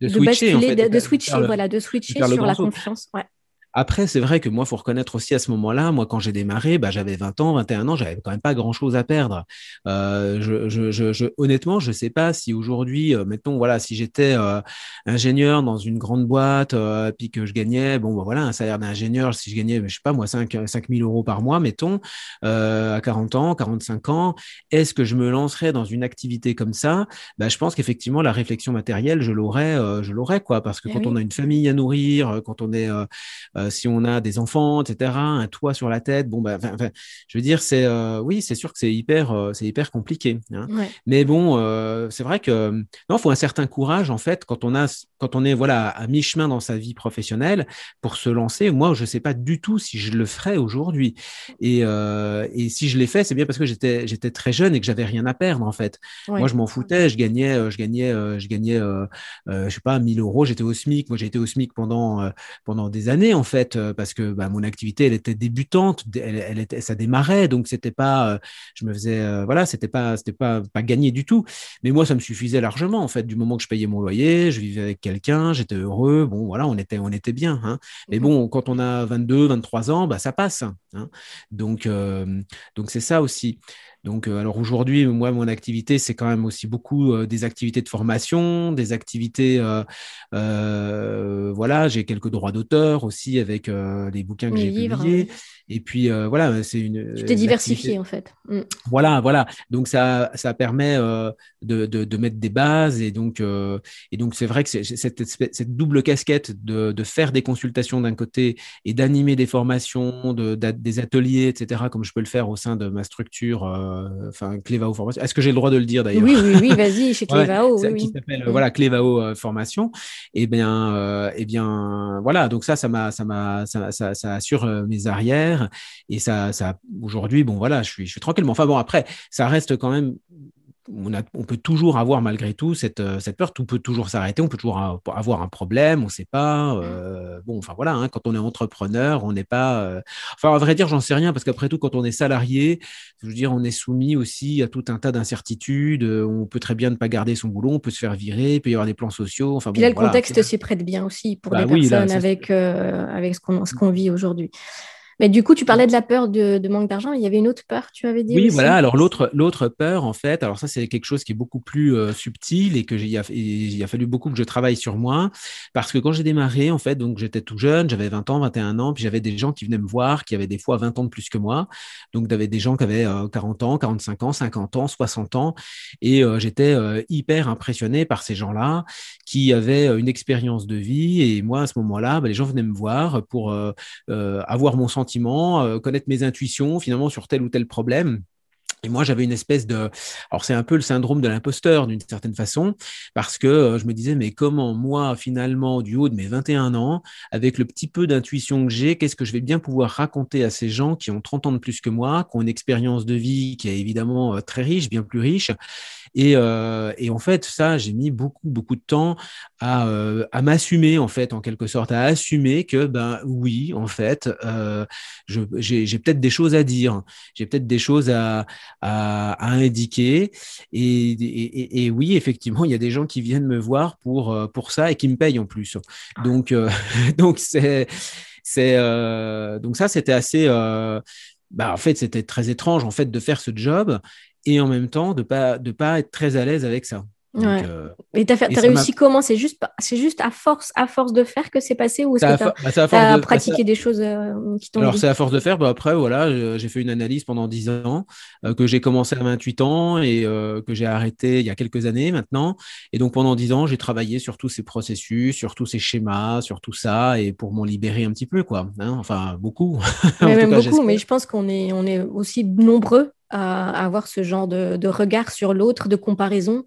de, switcher, de, switcher, voilà, de switcher sur la confiance. Ouais. Après, c'est vrai que moi, faut reconnaître aussi à ce moment-là, moi, quand j'ai démarré, bah, j'avais 20 ans, 21 ans, j'avais quand même pas grand-chose à perdre. Euh, je, je, je, honnêtement, je sais pas si aujourd'hui, euh, mettons, voilà, si j'étais euh, ingénieur dans une grande boîte, euh, puis que je gagnais, bon, bah, voilà, un salaire d'ingénieur, si je gagnais, je sais pas, moi, 5, 5 000 euros par mois, mettons, à 40 ans, 45 ans, est-ce que je me lancerais dans une activité comme ça? Bah, Je pense qu'effectivement, la réflexion matérielle, je l'aurais, je l'aurais, quoi, parce que eh quand on a une famille à nourrir, quand on est euh, si on a des enfants, etc., un toit sur la tête, bon, bah, je veux dire, c'est euh, oui, c'est sûr que c'est hyper, euh, c'est hyper compliqué. Hein. Mais bon, c'est vrai que non, faut un certain courage en fait quand on a, quand on est voilà à mi-chemin dans sa vie professionnelle pour se lancer. Moi, je sais pas du tout si je le ferais aujourd'hui. Et, et si je l'ai fait, c'est bien parce que j'étais, j'étais très jeune et que j'avais rien à perdre en fait. Moi, je m'en foutais. Je gagnais, je gagnais, je gagnais, je sais pas, 1000 euros. J'étais au SMIC. Moi, j'ai été au SMIC pendant pendant des années en fait, euh, parce que bah, mon activité, elle était débutante, elle, était, ça démarrait, donc c'était pas, euh, je me faisais, euh, voilà, c'était pas, c'était pas, pas gagné du tout. Mais moi, ça me suffisait largement, en fait, du moment que je payais mon loyer, je vivais avec quelqu'un, j'étais heureux, bon, voilà, on était, on était bien. Hein. Mais mmh bon, quand on a 22, 23 ans, bah, ça passe. Hein. Donc, donc c'est ça aussi. Donc, euh, alors aujourd'hui, moi, mon activité, c'est quand même aussi beaucoup euh, des activités de formation, des activités, euh, voilà, j'ai quelques droits d'auteur aussi avec les bouquins que j'ai publiés. Et puis euh, voilà, c'est une. Tu t'es diversifié en fait. Mm. Voilà, voilà. Donc ça, ça permet euh, de, de, mettre des bases et donc euh, et donc c'est vrai que cette, cette double casquette de, de faire des consultations d'un côté et d'animer des formations, de, des ateliers, etc. Comme je peux le faire au sein de ma structure, enfin Clévao Formation. Est-ce que j'ai le droit de le dire d'ailleurs? Oui, oui, oui. Vas-y, chez Clévao. oui, qui s'appelle mm. voilà Clévao Formation. Et eh bien, et eh bien voilà. Donc ça, ça m'a, ça m'a, ça, ça, ça assure mes arrières faire. Et ça, ça aujourd'hui, bon voilà, je suis, je suis tranquillement. Enfin bon, après, ça reste quand même on, peut toujours avoir malgré tout cette, euh, cette peur, tout peut toujours s'arrêter, on peut toujours avoir un problème, on ne sait pas. Euh, bon, enfin voilà, hein, quand on est entrepreneur, on n'est pas. Euh, enfin, à vrai dire, j'en sais rien parce qu'après tout, quand on est salarié, je veux dire, on est soumis aussi à tout un tas d'incertitudes. On peut très bien ne pas garder son boulot, on peut se faire virer, il peut y avoir des plans sociaux. Enfin, Puis là, le contexte s'y prête bien aussi pour bah les personnes avec, avec ce qu'on vit aujourd'hui. Mais du coup, tu parlais de la peur de, manque d'argent, il y avait une autre peur, tu avais dit. Oui, voilà. Alors l'autre, l'autre peur, en fait, alors ça c'est quelque chose qui est beaucoup plus euh, subtil et que il a fallu beaucoup que je travaille sur moi parce que quand j'ai démarré, en fait, donc j'étais tout jeune, j'avais 20 ans, 21 ans, puis j'avais des gens qui venaient me voir, qui avaient des fois 20 ans de plus que moi. Donc j'avais des gens qui avaient 40 euh, ans, 45 ans, 50 ans, 60 ans, et euh, j'étais hyper impressionné par ces gens-là qui avaient une expérience de vie. Et moi, à ce moment-là, bah, les gens venaient me voir pour avoir mon sentiment euh, connaître mes intuitions finalement sur tel ou tel problème. Et moi, j'avais une espèce de... Alors, c'est un peu le syndrome de l'imposteur d'une certaine façon, parce que euh, je me disais, mais comment moi, finalement, du haut de mes 21 ans, avec le petit peu d'intuition que j'ai, qu'est-ce que je vais bien pouvoir raconter à ces gens qui ont 30 ans de plus que moi, qui ont une expérience de vie qui est évidemment euh, très riche, bien plus riche, et, euh, et, en fait, ça, j'ai mis beaucoup, beaucoup de temps à, euh, à m'assumer, en fait, en quelque sorte, à assumer que, ben oui, en fait, euh, j'ai peut-être des choses à dire, j'ai peut-être des choses à, à, à indiquer. Et, et, et, oui, effectivement, il y a des gens qui viennent me voir pour, euh, pour ça et qui me payent en plus. Ah. Donc, euh, donc c'est, c'est, donc ça, c'était assez. Bah, en fait, c'était très étrange en fait de faire ce job et en même temps de pas de pas être très à l'aise avec ça. ouais. euh, et tu as, réussi comment? C'est juste, c'est juste à force, à force de faire que c'est passé ou est-ce que tu as, bah, pratiqué des choses euh, qui t'ont Alors c'est à force de faire. Bah, après, voilà, j'ai fait une analyse pendant 10 ans, euh, que j'ai commencé à 28 ans et euh, que j'ai arrêté il y a quelques années maintenant. Et donc pendant 10 ans, j'ai travaillé sur tous ces processus, sur tous ces schémas, sur tout ça, et pour m'en libérer un petit peu, quoi. Hein enfin, beaucoup. Mais même beaucoup, mais je pense qu'on est, on est aussi nombreux à avoir ce genre de, regard sur l'autre, de comparaison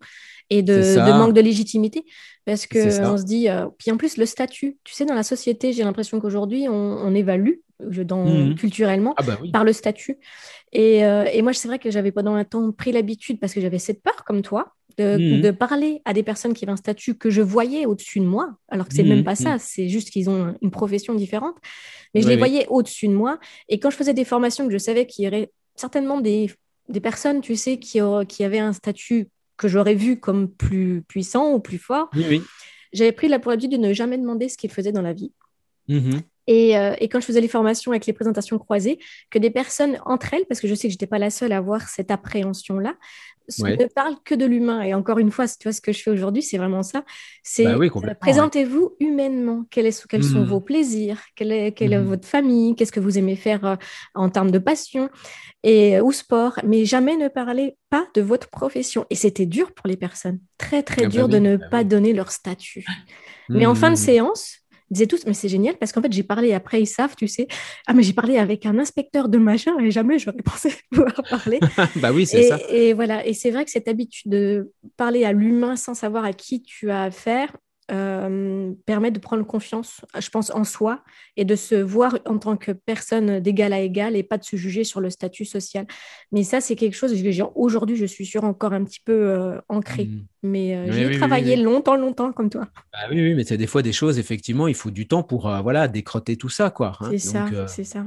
et de, manque de légitimité. Parce que on se dit, euh, puis en plus, le statut, tu sais, dans la société, j'ai l'impression qu'aujourd'hui, on, évalue dans, mmh culturellement ah bah par le statut. Euh, et, moi, c'est vrai que j'avais pendant un temps pris l'habitude, parce que j'avais cette peur, comme toi, de, mmh parler à des personnes qui avaient un statut que je voyais au-dessus de moi, alors que c'est même mmh pas ça, c'est juste qu'ils ont une profession différente, mais je les voyais au-dessus de moi. Et quand je faisais des formations que je savais qu'il y aurait certainement des, des personnes, tu sais, qui, qui avaient un statut que j'aurais vu comme plus puissant ou plus fort. Oui, J'avais pris la pour habitude de ne jamais demander ce qu'ils faisaient dans la vie. Mmh et, euh, et, quand je faisais les formations avec les présentations croisées, que des personnes entre elles, parce que je sais que je n'étais pas la seule à avoir cette appréhension-là, ne parlent que de l'humain. Et encore une fois, tu vois, ce que je fais aujourd'hui, c'est vraiment ça. C'est bah euh, présentez-vous humainement. Quels, est, quels sont mmh. vos plaisirs? Quelle est, quelle est mmh. votre famille? Qu'est-ce que vous aimez faire euh, en termes de passion? Et ou sport Mais jamais ne parlez pas de votre profession. Et c'était dur pour les personnes, très très ah bah dur de ne bah pas donner leur statut. Mais en fin de séance, disaient tous, mais c'est génial parce qu'en fait, j'ai parlé, après, ils savent, tu sais, ah, mais j'ai parlé avec un inspecteur de machin et jamais j'aurais pensé pouvoir parler. bah oui, c'est ça. Et voilà, et c'est vrai que cette habitude de parler à l'humain sans savoir à qui tu as affaire, euh, permet de prendre confiance, je pense, en soi et de se voir en tant que personne d'égal à égal et pas de se juger sur le statut social. Mais ça, c'est quelque chose que aujourd'hui, je suis sûre, encore un petit peu euh, ancré. Mmh. Mais euh, j'ai travaillé longtemps, longtemps comme toi. Bah oui, oui, mais c'est des fois des choses, effectivement, il faut du temps pour voilà, décrotter tout ça. quoi. Hein. C'est ça, c'est ça.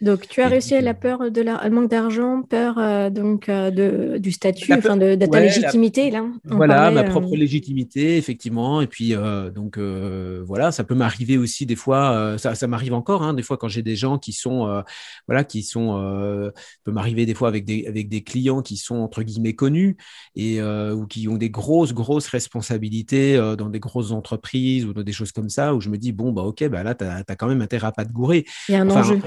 Donc, tu as réussi à la peur de la manque d'argent, peur euh, donc euh, de, du statut, enfin de, ta légitimité là. Voilà, ma euh, propre légitimité, effectivement. Et puis donc voilà, ça peut m'arriver aussi des fois. ça, ça m'arrive encore, hein, des fois quand j'ai des gens qui sont voilà, qui sont peut m'arriver des fois avec des avec des clients qui sont entre guillemets connus et ou qui ont des grosses grosses responsabilités dans des grosses entreprises ou dans des choses comme ça où je me dis bon bah ok bah là tu as, quand même intérêt à pas te gourer. Il y a un enjeu.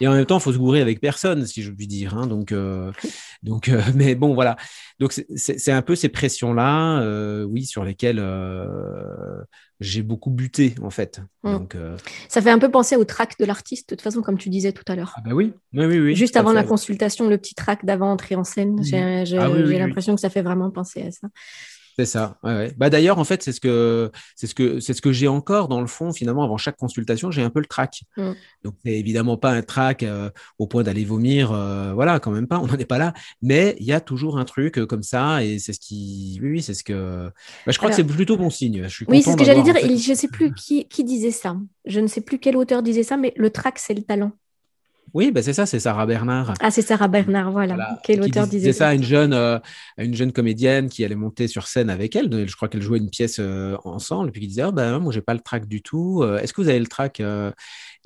Et en même temps, il faut se gourer avec personne, si je puis dire. Hein. Donc, euh, donc euh, mais bon, voilà. Donc, c'est un peu ces pressions-là, euh, oui, sur lesquelles j'ai beaucoup buté, en fait. Mm. Donc, Ça fait un peu penser au track de l'artiste, de toute façon, comme tu disais tout à l'heure. Ah bah oui, oui, oui. oui Juste avant la consultation, le petit track d'avant entrée en scène, j'ai mm. ah l'impression que ça fait vraiment penser à ça. C'est ça. Bah, D'ailleurs, en fait, c'est ce que, c'est ce que, c'est ce que j'ai encore dans le fond, finalement, avant chaque consultation, j'ai un peu le trac. Mm. Donc, c'est évidemment pas un trac euh, au point d'aller vomir. Euh, voilà, quand même pas. On n'en est pas là. Mais il y a toujours un truc euh, comme ça. Et c'est ce qui. Oui, oui, c'est ce que. Bah, je crois que c'est plutôt bon signe. Je suis oui, c'est ce que j'allais dire. Je ne sais plus qui, qui disait ça. Je ne sais plus quel auteur disait ça, mais le trac, c'est le talent. Oui, ben c'est ça, c'est Sarah Bernard. Ah, c'est Sarah Bernard, voilà. Quel auteur disait ça, une jeune, euh, une jeune comédienne qui allait monter sur scène avec elle. Je crois qu'elle jouait une pièce euh, ensemble, et puis qui disait, oh, ben, moi, j'ai pas le track du tout. Euh, est-ce que vous avez le track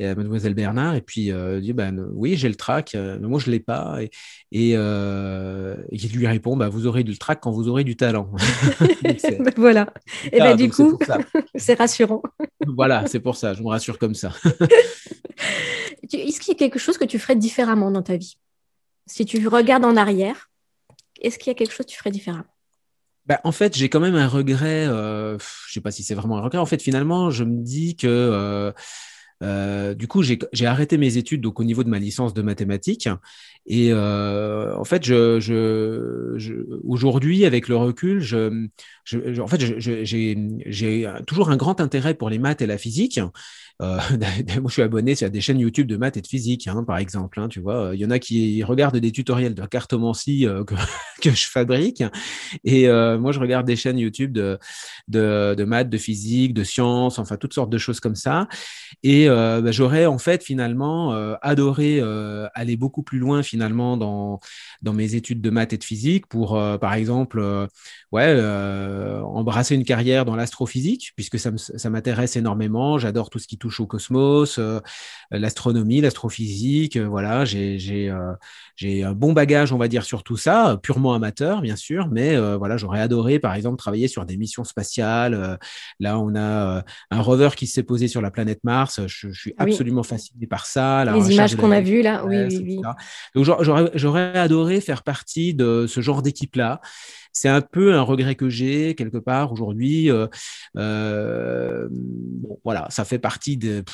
Mademoiselle Bernard, et puis elle dit, ben, oui, j'ai le track, mais moi, je l'ai pas. Et, et, il lui répond, ben, vous aurez du track quand vous aurez du talent. Ben, voilà. Et ben, du coup, c'est rassurant. voilà, c'est pour ça, je me rassure comme ça. Est-ce qu'il y a quelque chose que tu ferais différemment dans ta vie? Si tu regardes en arrière, est-ce qu'il y a quelque chose que tu ferais différemment? Bah, en fait, j'ai quand même un regret. Euh, je ne sais pas si c'est vraiment un regret. En fait, finalement, je me dis que euh, euh, du coup, j'ai arrêté mes études donc au niveau de ma licence de mathématiques. Et en fait, je, aujourd'hui, avec le recul, je, en fait, j'ai toujours un grand intérêt pour les maths et la physique. Euh, moi, je suis abonné à des chaînes YouTube de maths et de physique, hein, par exemple. Hein, tu vois, il y en a qui regardent des tutoriels de cartomancie euh, que, je fabrique, et euh, moi, je regarde des chaînes YouTube de, de, de, maths, de physique, de sciences, enfin toutes sortes de choses comme ça. Et bah, j'aurais en fait finalement adoré aller beaucoup plus loin finalement dans dans mes études de maths et de physique pour, par exemple, ouais, embrasser une carrière dans l'astrophysique puisque ça m'intéresse énormément. J'adore tout ce qui touche au cosmos, euh, l'astronomie, l'astrophysique. Euh, voilà, j'ai euh, j'ai un bon bagage, on va dire, sur tout ça, purement amateur, bien sûr, mais voilà, j'aurais adoré, par exemple, travailler sur des missions spatiales. là, on a un rover qui s'est posé sur la planète Mars. Je, suis absolument fasciné par ça. Les images qu'on a vues là, oui, oui, oui. j'aurais adoré faire partie de ce genre d'équipe-là c'est un peu un regret que j'ai quelque part aujourd'hui. Euh, euh, voilà, ça fait partie de.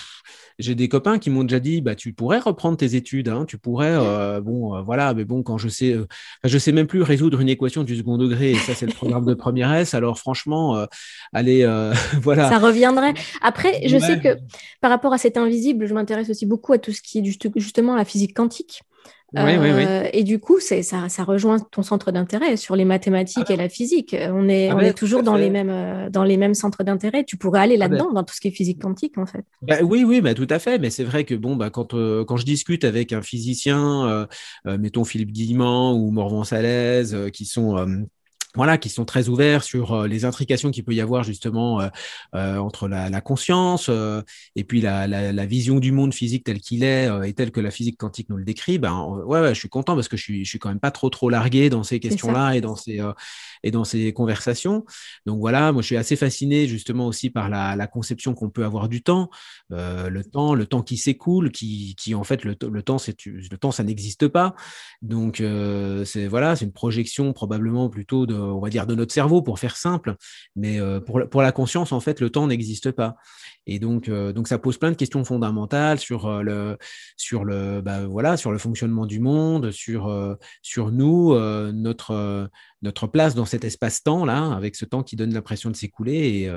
J'ai des copains qui m'ont déjà dit, bah tu pourrais reprendre tes études, hein, tu pourrais, euh, bon, voilà, mais bon, quand je sais, je sais même plus résoudre une équation du second degré, et ça c'est le programme de première S. Alors franchement, allez, voilà. Ça reviendrait. Après, je sais que par rapport à cet invisible, je m'intéresse aussi beaucoup à tout ce qui est justement la physique quantique. Euh, et du coup, ça, ça rejoint ton centre d'intérêt sur les mathématiques et la physique. On est, ah on est toujours dans les, mêmes, euh, dans les mêmes centres d'intérêt. Tu pourrais aller ah là-dedans, dans tout ce qui est physique quantique, en fait. Bah, oui, oui, bah, tout à fait. Mais c'est vrai que bon, bah, quand, euh, quand je discute avec un physicien, mettons Philippe Guillemant ou Morvan Salaise, qui sont voilà, qui sont très ouverts sur euh, les intrications qu'il peut y avoir justement euh, euh, entre la, la conscience et puis la, la, la, vision du monde physique tel qu'il est et tel que la physique quantique nous le décrit. Ben ouais, ouais je suis content parce que je suis, je suis quand même pas trop trop largué dans ces questions-là et dans ces et dans ces conversations. Donc voilà, moi je suis assez fasciné justement aussi par la, la conception qu'on peut avoir du temps, le temps, le temps qui s'écoule, qui, qui en fait le, le temps c'est le temps ça n'existe pas. Donc c'est voilà, c'est une projection probablement plutôt de on va dire, de notre cerveau, pour faire simple. Mais euh, pour, pour, la conscience, en fait, le temps n'existe pas. Et donc, euh, donc, ça pose plein de questions fondamentales sur euh, le, sur le, bah, voilà, sur le fonctionnement du monde, sur, sur nous, notre, notre place dans cet espace-temps là, avec ce temps qui donne l'impression de s'écouler.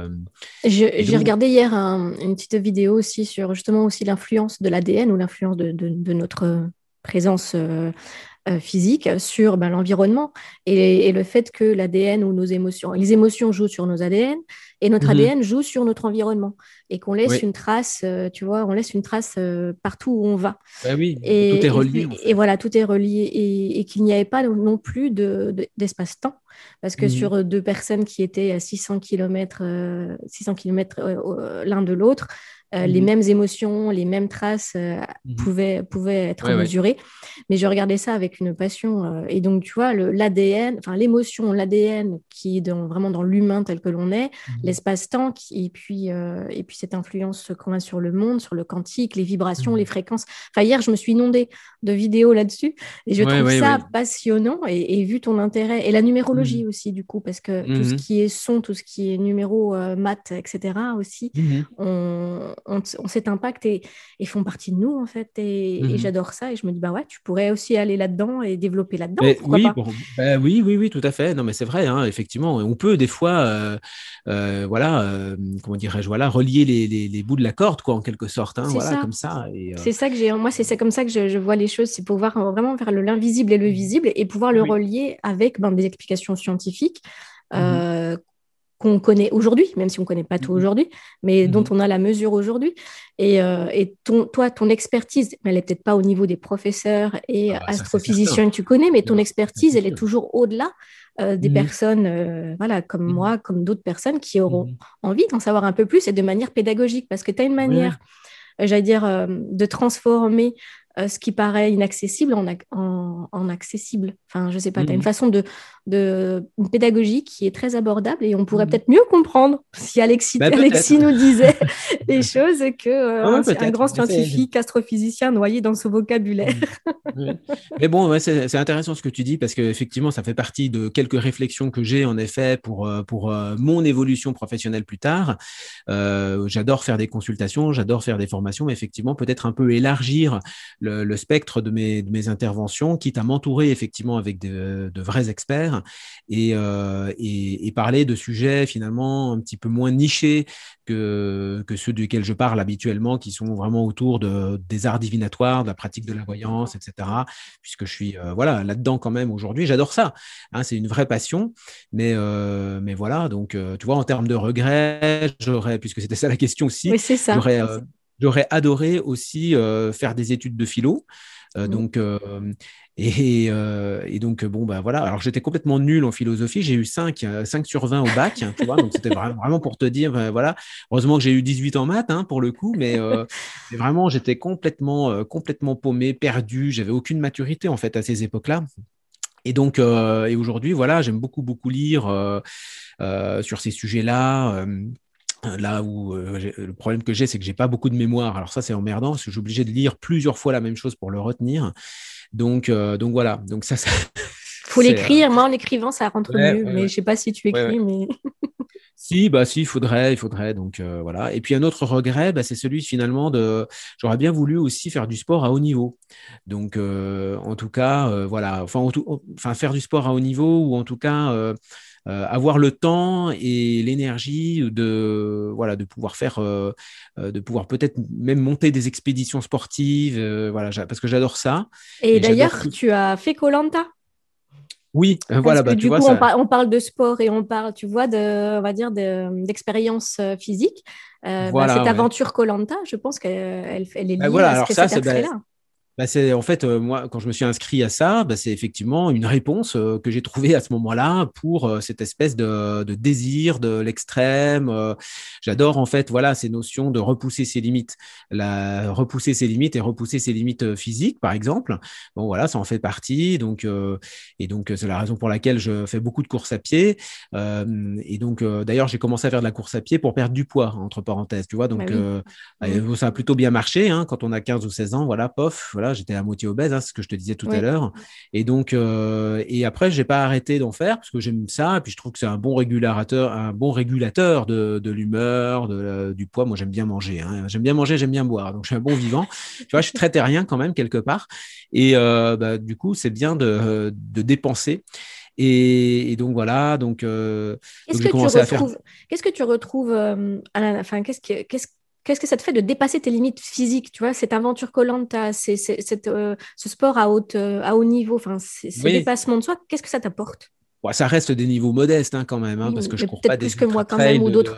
Et, J'ai regardé hier une petite vidéo aussi sur justement aussi l'influence de l'ADN ou l'influence de, de, de, notre présence euh, physique sur ben, l'environnement et, le fait que l'ADN ou nos émotions, les émotions jouent sur nos ADN et notre ADN mhm. joue sur notre environnement et qu'on laisse une trace, euh, tu vois, on laisse une trace euh, partout où on va. Bah oui, et, tout est relié. Et, voilà, tout est relié et, qu'il n'y avait pas non plus d'espace-temps. Parce que mhm. sur deux personnes qui étaient à 600 km, 600 km l'un de l'autre, euh, les mmh mêmes émotions, les mêmes traces euh, mmh pouvaient, pouvaient être mesurées. Mais je regardais ça avec une passion. Euh, et donc, tu vois, l'ADN, enfin l'émotion, l'ADN qui est dans, vraiment dans l'humain tel que l'on est, mmh l'espace-temps, et, puis, et puis cette influence qu'on a sur le monde, sur le quantique, les vibrations, les fréquences. Enfin, hier, je me suis inondée de vidéos là-dessus et je trouve ça passionnant. Et, vu ton intérêt, et la numérologie aussi, du coup, parce que tout ce qui est son, tout ce qui est numéro, maths, etc., aussi, on ont, cet impact et, font partie de nous, en fait. Et, mhm. j'adore ça. Et je me dis, bah ouais, tu pourrais aussi aller là-dedans et développer là-dedans. Oui, ben oui, oui, oui, tout à fait. Non, mais c'est vrai, hein, effectivement. On peut des fois, voilà, comment dirais-je, voilà, relier les, les, bouts de la corde, quoi, en quelque sorte. Hein, voilà, comme ça. C'est ça que j'ai. Moi, c'est comme ça que je, vois les choses. C'est pouvoir vraiment faire l'invisible et le visible et pouvoir le relier avec ben, des explications scientifiques. Mmh qu'on connaît aujourd'hui, même si on ne connaît pas tout mhm. aujourd'hui, mais dont mhm. on a la mesure aujourd'hui. Et, euh, toi, ton expertise, elle n'est peut-être pas au niveau des professeurs et ah bah, astrophysiciens que tu connais, mais ton expertise, elle est toujours au-delà euh, des personnes euh, voilà, comme moi, comme d'autres personnes qui auront envie d'en savoir un peu plus et de manière pédagogique, parce que tu as une manière, j'allais dire, de transformer euh, ce qui paraît inaccessible en, en, accessible. Enfin, je sais pas, tu as une mmh. façon de, de une pédagogie qui est très abordable et on pourrait mmh. peut-être mieux comprbre si Alexis, bah, Alexis nous disait les choses que euh, un, grand scientifique, astrophysicien noyé dans ce vocabulaire. Mmh. Mais bon, c'est intéressant ce que tu dis parce qu'effectivement, ça fait partie de quelques réflexions que j'ai en effet pour, euh, pour mon évolution professionnelle plus tard. j'adore faire des consultations, j'adore faire des formations, mais effectivement, peut-être un peu élargir le, spectre de mes, de mes, interventions, quitte à m'entourer effectivement avec de, vrais experts euh, et, et, parler de sujets finalement un petit peu moins nichés que, que ceux duquel je parle habituellement, qui sont vraiment autour de, des arts divinatoires, de la pratique de la voyance, etc. Puisque je suis euh, voilà là-dedans quand même aujourd'hui. J'adore ça. Hein, c'est une vraie passion. Mais, euh, mais voilà, donc tu vois, en termes de regrets, j'aurais, puisque c'était ça la question aussi, oui, ça. j'aurais J'aurais adoré aussi euh, faire des études de philo. Euh, mmh. Donc, euh, et, et, donc, bon, bah voilà. Alors, j'étais complètement nul en philosophie. J'ai eu 5, 5 sur 20 au bac, tu vois. Donc, c'était vraiment pour te dire, ben, voilà. Heureusement que j'ai eu 18 en maths, hein, pour le coup. Mais, vraiment, j'étais complètement, complètement paumé, perdu. J'avais aucune maturité, en fait, à ces époques-là. Et donc, et aujourd'hui, voilà, j'aime beaucoup, beaucoup lire sur ces sujets-là. Là où euh, le problème que j'ai, c'est que j'ai pas beaucoup de mémoire. Alors ça, c'est emmerdant parce que je suis obligé de lire plusieurs fois la même chose pour le retenir. Donc, euh, donc voilà. Donc ça, ça faut l'écrire. Euh, Moi, en écrivant, ça rentre mieux. mais je sais pas si tu écris, mais Si, bah si, il faudrait, il faudrait. Donc voilà. Et puis un autre regret, bah, c'est celui finalement de. J'aurais bien voulu aussi faire du sport à haut niveau. Donc en tout cas, voilà. Enfin, enfin, faire du sport à haut niveau ou en tout cas euh, avoir le temps et l'énergie de voilà de pouvoir faire euh, euh, de pouvoir peut-être même monter des expéditions sportives voilà parce que j'adore ça et, d'ailleurs tu as fait Colanta oui, voilà. Bah, du coup, on, parle de sport et on parle, tu vois, de, on va dire, d'expérience physique. Bah, cette aventure Colanta, je pense qu'elle elle est bah, liée voilà, à alors ça, c'est là bah, c'est en fait euh, moi quand je me suis inscrit à ça, bah, c'est effectivement une réponse euh, que j'ai trouvée à ce moment-là pour euh, cette espèce de, de désir de l'extrême. J'adore en fait voilà ces notions de repousser ses limites, la repousser ses limites et repousser ses limites physiques par exemple. Bon voilà, ça en fait partie. Donc et donc c'est la raison pour laquelle je fais beaucoup de courses à pied. et donc d'ailleurs j'ai commencé à faire de la course à pied pour perdre du poids entre parenthèses. Tu vois donc bah ça a plutôt bien marché hein, quand on a 15 ou 16 ans. Voilà, pof, voilà j'étais à moitié obèse, hein, c'est ce que je te disais tout à l'heure. Et donc, euh, et après, j'ai pas arrêté d'en faire parce que j'aime ça. Et puis, je trouve que c'est un bon régulateur, un bon régulateur de, de l'humeur, de, du poids. Moi, j'aime bien manger. Hein. J'aime bien manger, j'aime bien boire. Donc, je suis un bon vivant. tu vois, je suis très terrien quand même quelque part. Et euh, bah, du coup, c'est bien de, de dépenser. Et, donc voilà, donc, euh, qu'est-ce que, tu retrouves, qu'est-ce que tu retrouves à la fin Qu'est-ce que, qu'est-ce qu'est-ce que ça te fait de dépasser tes limites physiques, tu vois, cette aventure collante, c'est, euh, ce sport à, haute, euh, à haut niveau, enfin, ce dépassement de soi, qu'est-ce que ça t'apporte? Ça reste des niveaux modestes hein, quand même, hein, parce que je cours pas des que moi quand même ou d'autres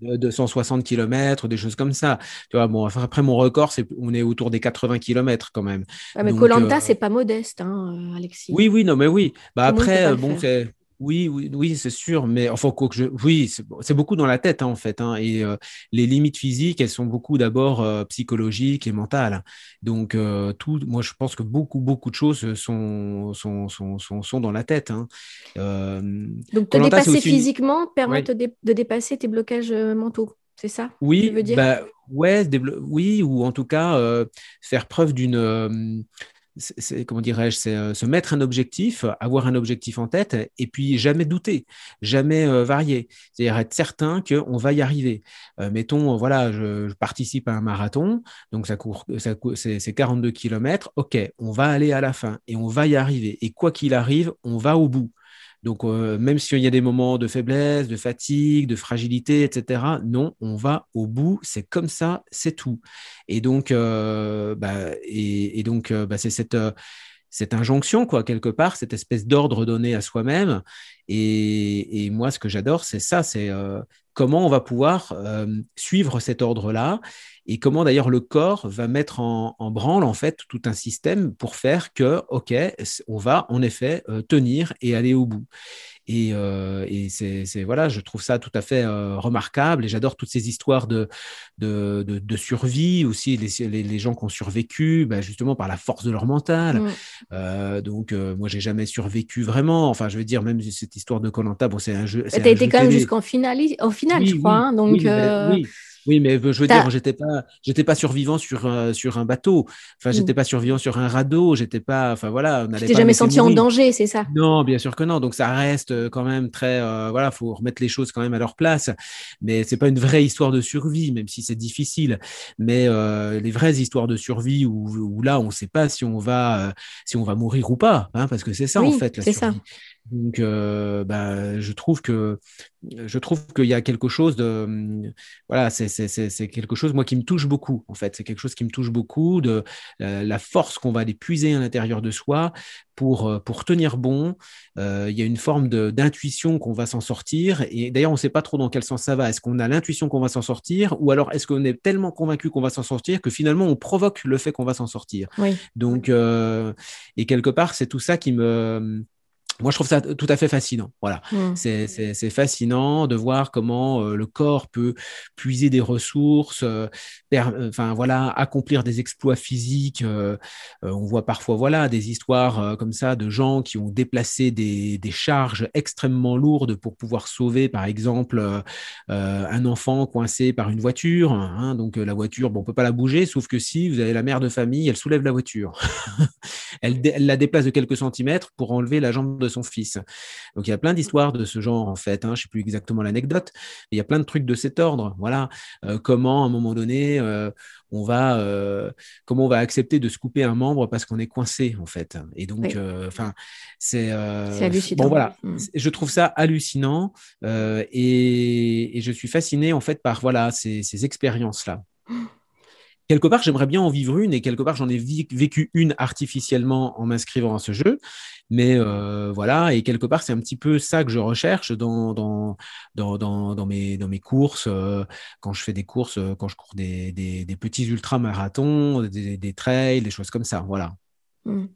de, de, 160 km, des choses comme ça. Tu vois, bon, après mon record, c'est on est autour des 80 km quand même. mais Colanta, euh... c'est pas modeste, hein, Alexis. Oui, oui, non, mais oui. Bah après, bon, c'est oui, oui, oui c'est sûr, mais enfin, quoi que je, oui, c'est beaucoup dans la tête hein, en fait. Hein, et euh, les limites physiques, elles sont beaucoup d'abord euh, psychologiques et mentales. Donc, euh, tout, moi, je pense que beaucoup, beaucoup de choses sont, sont, sont, sont, dans la tête. Hein. Donc, te dépasser physiquement permet de, dépasser tes blocages mentaux, c'est ça Oui, veux dire? bah, ouais, oui, ou en tout cas faire preuve d'une c'est comment dirais-je, c'est euh, se mettre un objectif, avoir un objectif en tête et puis jamais douter, jamais euh, varier. C'est-à-dire être certain qu'on va y arriver. Euh, mettons, voilà, je, participe à un marathon, donc ça court, ça c'est 42 km. Ok, on va aller à la fin et on va y arriver. Et quoi qu'il arrive, on va au bout. Donc, même s'il y a des moments de faiblesse, de fatigue, de fragilité, etc., non, on va au bout. C'est comme ça, c'est tout. Et donc, bah, et, donc, bah, c'est cette cette injonction, quoi, quelque part, cette espèce d'ordre donné à soi-même. Et, moi, ce que j'adore, c'est ça, c'est comment on va pouvoir suivre cet ordre-là et comment d'ailleurs le corps va mettre en, branle en fait tout un système pour faire que, ok, on va en effet euh, tenir et aller au bout. Et, euh, c'est voilà, je trouve ça tout à fait euh, remarquable et j'adore toutes ces histoires de, de, survie aussi, les, les, gens qui ont survécu, bah, justement par la force de leur mental. Mm. donc moi j'ai jamais survécu vraiment. Enfin je veux dire même cette histoire de Colanta, bon c'est un jeu. Tu as été quand même jusqu'en finale, au final, je crois. Hein, donc oui, oui, mais je veux dire, j'étais pas, j'étais pas survivant sur euh, sur un bateau. Enfin, j'étais mm. pas survivant sur un radeau. J'étais pas, enfin voilà, on t'es jamais senti en danger, c'est ça? Non, bien sûr que non. Donc ça reste euh, quand même très, euh, voilà, faut remettre les choses quand même à leur place. Mais c'est pas une vraie histoire de survie, même si c'est difficile. Mais les vraies histoires de survie où, là, on ne sait pas si on va si on va mourir ou pas, hein, parce que c'est ça en fait la survie. Ça. Donc, euh, bah, je trouve que je trouve qu'il y a quelque chose de voilà, c'est quelque chose moi qui me touche beaucoup en fait. C'est quelque chose qui me touche beaucoup de euh, la force qu'on va aller puiser à l'intérieur de soi pour euh, pour tenir bon. il y a une forme d'intuition qu'on va s'en sortir et d'ailleurs on ne sait pas trop dans quel sens ça va. Est-ce qu'on a l'intuition qu'on va s'en sortir ou alors est-ce qu'on est tellement convaincu qu'on va s'en sortir que finalement on provoque le fait qu'on va s'en sortir? Donc et quelque part c'est tout ça qui me moi, je trouve ça tout à fait fascinant. Voilà, mmh. c'est fascinant de voir comment euh, le corps peut puiser des ressources, euh, euh, enfin voilà, accomplir des exploits physiques. on voit parfois voilà des histoires comme ça de gens qui ont déplacé des, des charges extrêmement lourdes pour pouvoir sauver, par exemple, un enfant coincé par une voiture. Hein. donc la voiture, bon, on peut pas la bouger, sauf que si vous avez la mère de famille, elle soulève la voiture, elle, elle, la déplace de quelques centimètres pour enlever la jambe de son fils. Donc il y a plein d'histoires de ce genre en fait. Hein. je ne sais plus exactement l'anecdote, mais il y a plein de trucs de cet ordre. Voilà, euh, comment à un moment donné euh, on va, euh, comment on va accepter de se couper un membre parce qu'on est coincé en fait. Et donc, enfin, c'est hallucinant. Bon voilà, mm. je trouve ça hallucinant et, je suis fasciné en fait par voilà ces, ces expériences là. quelque part, j'aimerais bien en vivre une et quelque part, j'en ai vécu une artificiellement en m'inscrivant à ce jeu. Mais euh, voilà, et quelque part, c'est un petit peu ça que je recherche dans, dans, dans, dans, mes, dans mes courses, euh, quand je fais des courses, euh, quand je cours des, des, petits ultramarathons, des, des trails, des choses comme ça. Voilà. Mmh.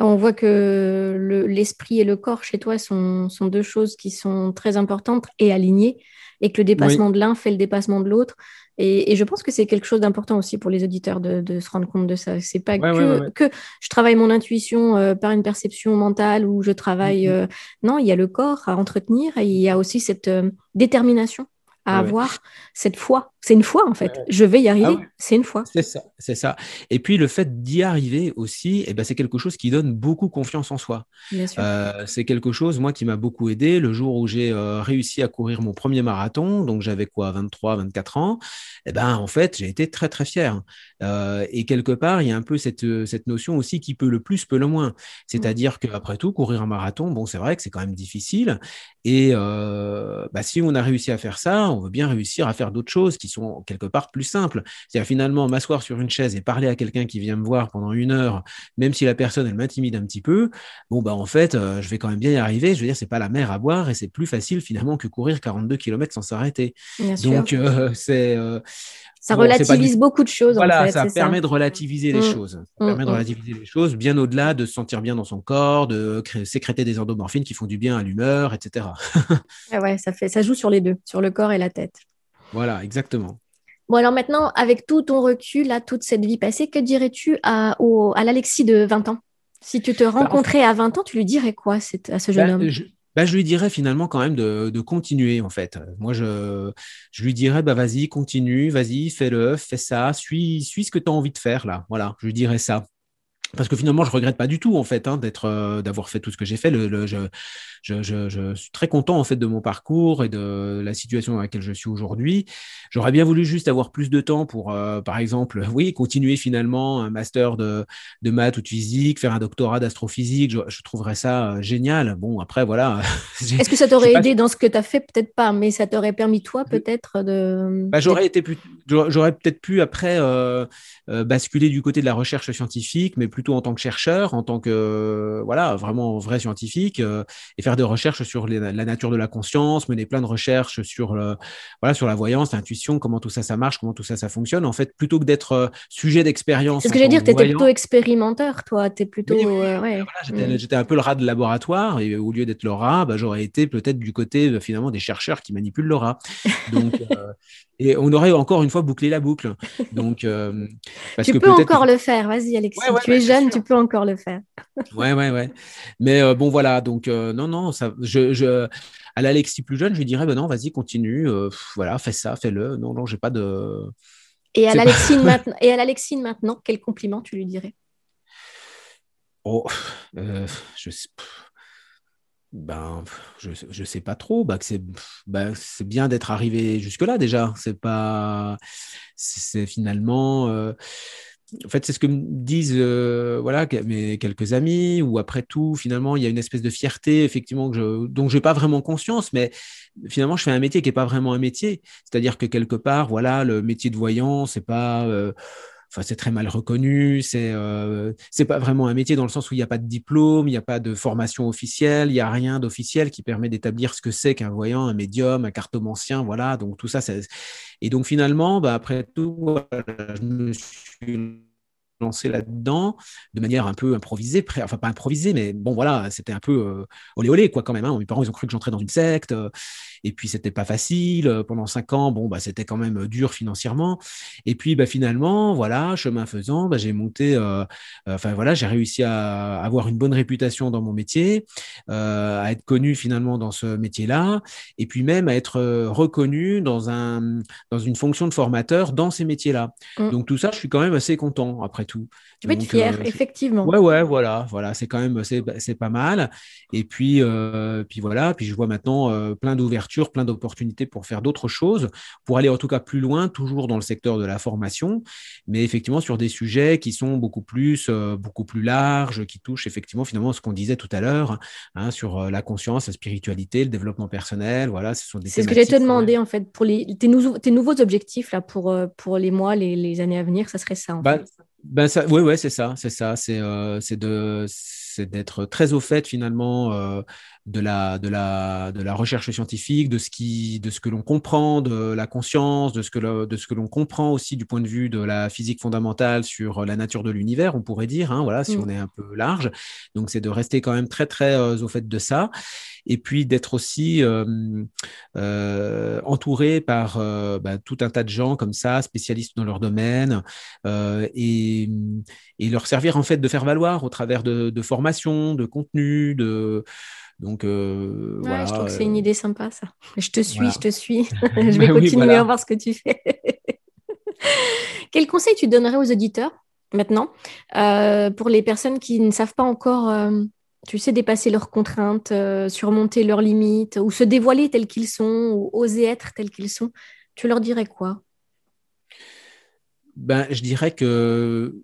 On voit que l'esprit et le corps chez toi sont, sont, deux choses qui sont très importantes et alignées, et que le dépassement de l'un fait le dépassement de l'autre. Et, je pense que c'est quelque chose d'important aussi pour les auditeurs de, se rendre compte de ça. C'est pas que, que, je travaille mon intuition euh, par une perception mentale ou je travaille. Mm-hmm. Euh, non, il y a le corps à entretenir et il y a aussi cette euh, détermination à avoir cette foi. C'est une foi en fait. Je vais y arriver. Ah c'est une foi. C'est ça, c'est ça. Et puis le fait d'y arriver aussi, eh ben, c'est quelque chose qui donne beaucoup confiance en soi. Euh, c'est quelque chose, moi, qui m'a beaucoup aidé le jour où j'ai euh, réussi à courir mon premier marathon. Donc j'avais quoi, 23, 24 ans. Eh ben, en fait, j'ai été très très fier. Euh, et quelque part, il y a un peu cette, cette notion aussi qui peut le plus, peut le moins. C'est-à-dire mmh. qu'après tout, courir un marathon, bon, c'est vrai que c'est quand même difficile. Et bah, si on a réussi à faire ça, on veut bien réussir à faire d'autres choses qui sont quelque part plus simples. C'est-à-dire finalement m'asseoir sur une chaise et parler à quelqu'un qui vient me voir pendant une heure, même si la personne elle m'intimide un petit peu, bon bah en fait euh, je vais quand même bien y arriver. Je veux dire c'est pas la mer à boire et c'est plus facile finalement que courir 42 km sans s'arrêter. Donc euh, c'est ça relativise beaucoup de choses. Voilà, ça permet de relativiser les mmh. choses. Ça permet de mmh. relativiser les choses bien au-delà de se sentir bien dans son corps, de sécréter des endomorphines qui font du bien à l'humeur, etc. ouais, ça, fait, ça joue sur les deux, sur le corps et la tête. Voilà, exactement. Bon, alors maintenant, avec tout ton recul, là, toute cette vie passée, que dirais-tu à, à l'Alexis de 20 ans? Si tu te bah, rencontrais à 20 ans, tu lui dirais quoi à ce jeune bah, homme? Bah, je lui dirais finalement quand même de, continuer en fait. Moi, je, je lui dirais, bah, vas-y, continue, vas-y, fais-le, fais ça, suis, suis ce que tu as envie de faire là. Voilà, je lui dirais ça. Parce que finalement, je regrette pas du tout en fait hein, d'être, d'avoir fait tout ce que j'ai fait. Le, je, je, je, je, suis très content en fait de mon parcours et de la situation dans laquelle je suis aujourd'hui. J'aurais bien voulu juste avoir plus de temps pour, euh, par exemple, oui, continuer finalement un master de, de maths ou de physique, faire un doctorat d'astrophysique. Je, trouverais ça euh, génial. Bon, après, voilà. Est-ce que ça t'aurait aidé dans ce que tu as fait? Peut-être pas, mais ça t'aurait permis, toi, peut-être de. Bah, j'aurais été plus... j'aurais peut-être pu après euh, euh, basculer du côté de la recherche scientifique, mais plutôt en tant que chercheur, en tant que, voilà, vraiment vrai scientifique, euh, et faire des recherches sur la nature de la conscience, mener plein de recherches sur, le, voilà, sur la voyance, l'intuition, comment tout ça, ça marche, comment tout ça, ça fonctionne. En fait, plutôt que d'être euh, sujet d'expérience. C'est ce que j'allais dire, tu étais plutôt expérimenteur, toi. Es plutôt, ouais. Mm. J'étais un peu le rat de laboratoire, et au lieu d'être le rat, bah, j'aurais été peut-être du côté finalement des chercheurs qui manipulent le rat. Donc, et on aurait encore une fois bouclé la boucle. Donc, parce tu peux encore le faire, vas-y Alexis, tu es jeune, tu peux encore le faire. ouais, ouais, ouais. Mais euh, bon, voilà, donc euh, non, non, ça, je, je, à l'Alexis plus jeune, je lui dirais, ben non, vas-y, continue, euh, voilà, fais ça, fais-le. Non, non, j'ai pas de. Et à l'Alexine maintenant, et à l'Alexine maintenant, quel compliment tu lui dirais? Oh, je sais. Ben, je, je sais pas trop. Bah, c'est bien d'être arrivé jusque-là déjà. C'est pas. C'est finalement. Euh, en fait, c'est ce que me disent euh, voilà, mes quelques amis, ou après tout, finalement, il y a une espèce de fierté, effectivement, dont je n'ai pas vraiment conscience, mais finalement, je fais un métier qui n'est pas vraiment un métier. C'est-à-dire que quelque part, voilà, le métier de voyant, c'est pas. Euh, enfin c'est très mal reconnu, c'est euh, c'est pas vraiment un métier dans le sens où il n'y a pas de diplôme, il n'y a pas de formation officielle, il n'y a rien d'officiel qui permet d'établir ce que c'est qu'un voyant, un médium, un cartomancien, voilà. Donc tout ça, et donc finalement, bah, après tout, je me suis lancé là-dedans de manière un peu improvisée, enfin pas improvisée, mais bon voilà, c'était un peu euh, olé olé quoi quand même. Hein. Mes parents ils ont cru que j'entrais dans une secte, euh, et puis c'était pas facile. Euh, pendant cinq ans, bon bah c'était quand même dur financièrement. Et puis bah finalement, voilà, chemin faisant, bah, j'ai monté, enfin voilà, j'ai réussi à avoir une bonne réputation dans mon métier, à être connu finalement dans ce métier-là, et puis même à être reconnu dans un dans une fonction de formateur dans ces métiers-là. Mmh. Donc tout ça, je suis quand même assez content après tout. Tu peux être fier, euh, effectivement. Ouais, ouais, voilà, voilà, c'est quand même, c'est pas mal. Et puis, euh, puis voilà, puis je vois maintenant euh, plein d'ouvertures, plein d'opportunités pour faire d'autres choses, pour aller en tout cas plus loin, toujours dans le secteur de la formation, mais effectivement sur des sujets qui sont beaucoup plus, beaucoup plus larges, qui touchent effectivement finalement ce qu'on disait tout à l'heure hein, sur la conscience, la spiritualité, le développement personnel. Voilà, ce sont des. C'est ce que j'allais te demander en fait pour les, tes, nouveaux, tes nouveaux objectifs là pour pour les mois, les, les années à venir, ça serait ça. En bah, ben ça, oui, ouais, c'est ça, c'est ça, c'est euh, d'être très au fait finalement euh, de la de la de la recherche scientifique, de ce qui de ce que l'on comprend de la conscience, de ce que de ce que l'on comprend aussi du point de vue de la physique fondamentale sur la nature de l'univers, on pourrait dire, hein, voilà, si mm. on est un peu large. Donc c'est de rester quand même très très euh, au fait de ça et puis d'être aussi euh, euh, entouré par bah, tout un tas de gens comme ça, spécialistes dans leur domaine, et, et, leur servir en fait de faire valoir au travers de, de formations, de contenus, de donc voilà. Je trouve que c'est une idée sympa ça. Je te suis, je te suis. je vais continuer à voir ce que tu fais. Quel conseil tu donnerais aux auditeurs maintenant pour les personnes qui ne savent pas encore tu sais, dépasser leurs contraintes, euh, surmonter leurs limites, ou se dévoiler tels qu'ils sont, ou oser être tels qu'ils sont, tu leur dirais quoi? Ben, Je dirais que.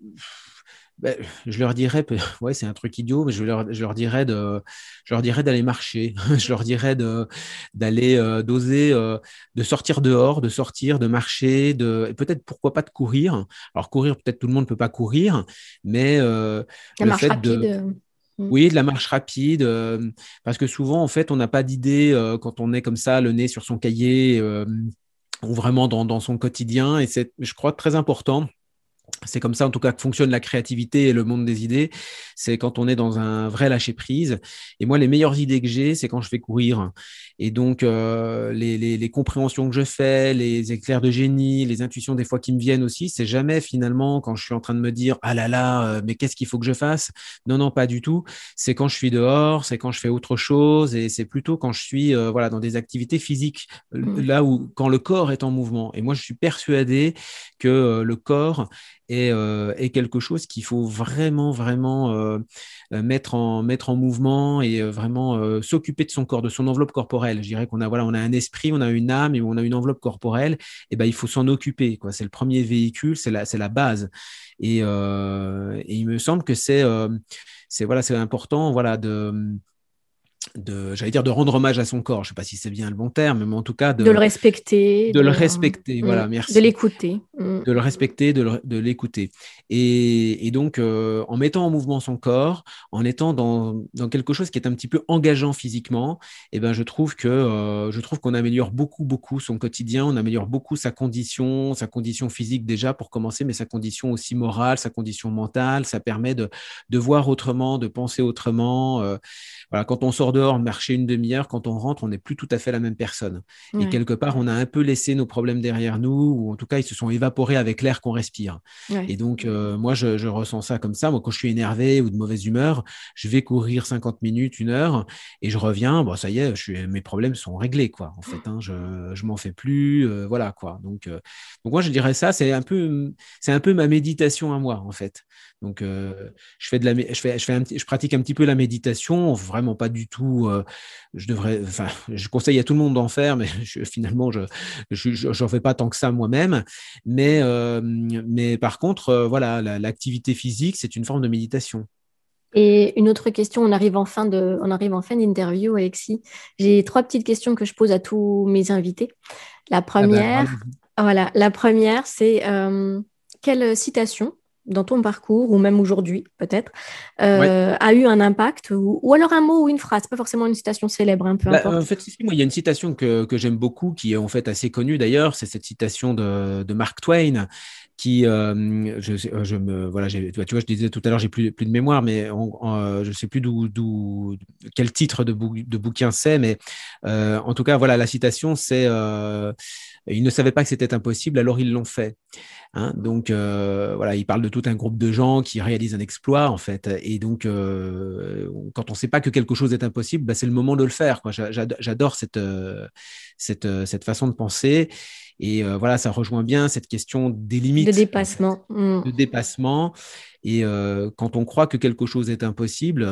Ben, je leur dirais, ouais, c'est un truc idiot, mais je leur, je leur dirais de, je leur dirais d'aller marcher, je leur dirais de, d'aller euh, d'oser, euh, de sortir dehors, de sortir, de marcher, de, peut-être pourquoi pas de courir. Alors courir, peut-être tout le monde ne peut pas courir, mais le fait de, Mm. Oui, de la marche rapide, euh, parce que souvent, en fait, on n'a pas d'idée euh, quand on est comme ça, le nez sur son cahier, euh, ou vraiment dans, dans, son quotidien. Et c'est, je crois, très important c'est comme ça en tout cas que fonctionne la créativité et le monde des idées. C'est quand on est dans un vrai lâcher prise. Et moi, les meilleures idées que j'ai, c'est quand je fais courir. Et donc, euh, les, les, les, compréhensions que je fais, les éclairs de génie, les intuitions des fois qui me viennent aussi, c'est jamais finalement quand je suis en train de me dire ah là là, euh, mais qu'est-ce qu'il faut que je fasse? Non, non, pas du tout. C'est quand je suis dehors, c'est quand je fais autre chose, et c'est plutôt quand je suis euh, voilà dans des activités physiques, mmh. là où quand le corps est en mouvement. Et moi, je suis persuadé que le corps est, est quelque chose qu'il faut vraiment, vraiment mettre, en, mettre en mouvement et vraiment s'occuper de son corps, de son enveloppe corporelle. Je dirais qu'on a, voilà, on a un esprit, on a une âme et on a une enveloppe corporelle. Et ben, il faut s'en occuper. C'est le premier véhicule, c'est la, la base. Et, et, il me semble que c'est c'est voilà, c'est important voilà, de de j'allais dire de rendre hommage à son corps. Je sais pas si c'est bien le bon terme mais en tout cas de, le respecter de, le respecter. voilà mm. merci. de l'écouter. Mm. de le respecter de l'écouter. Et, et, donc euh, en mettant en mouvement son corps en étant dans, dans, quelque chose qui est un petit peu engageant physiquement et eh ben je trouve que euh, je trouve qu'on améliore beaucoup beaucoup son quotidien. On améliore beaucoup sa condition sa condition physique déjà pour commencer mais sa condition aussi morale sa condition mentale. Ça permet de, de voir autrement de penser autrement. Euh, voilà quand on sort dehors, marcher une demi-heure, quand on rentre, on n'est plus tout à fait la même personne. Et quelque part, on a un peu laissé nos problèmes derrière nous, ou en tout cas, ils se sont évaporés avec l'air qu'on respire. Et donc, euh, moi, je, ressens ça comme ça. Moi, quand je suis énervé ou de mauvaise humeur, je vais courir 50 minutes, une heure, et je reviens. Bon, ça y est, je suis, mes problèmes sont réglés, quoi. En fait, hein, je, je m'en fais plus, euh, voilà, quoi. Donc, euh, donc, moi, je dirais ça, c'est un peu, c'est un peu ma méditation à moi, en fait. Donc, je fais de la, je fais, je fais, je pratique un petit peu la méditation, vraiment pas du tout euh, je devrais, enfin, je conseille à tout le monde d'en faire, mais finalement, je n'en fais pas tant que ça moi-même. Mais, euh, mais par contre, euh, voilà, l'activité physique, c'est une forme de méditation. Et une autre question, on arrive en fin de, on arrive en fin d'interview, Alexis. J'ai trois petites questions que je pose à tous mes invités. La ah ben, première, voilà, la première, c'est quelle citation dans ton parcours, ou même aujourd'hui peut-être, euh, a eu un impact, ou, alors un mot ou une phrase, pas forcément une citation célèbre, un peu bah, En fait, il y a une citation que, que j'aime beaucoup, qui est en fait assez connue d'ailleurs, c'est cette citation de, de Mark Twain, qui, euh, je, je, me, voilà, tu vois, je disais tout à l'heure, j'ai plus, plus de mémoire, mais je sais plus d'où, quel titre de, de bouquin c'est, mais euh, en tout cas, voilà, la citation, c'est ils ne savaient pas que c'était impossible, alors ils l'ont fait. Hein. donc euh, voilà, il parle de tout un groupe de gens qui réalisent un exploit en fait. Et donc euh, quand on ne sait pas que quelque chose est impossible, bah, c'est le moment de le faire. J'adore cette, euh, cette, cette façon de penser. Et voilà, ça rejoint bien cette question des limites. De dépassement. Mmh. De dépassement. Et quand on croit que quelque chose est impossible,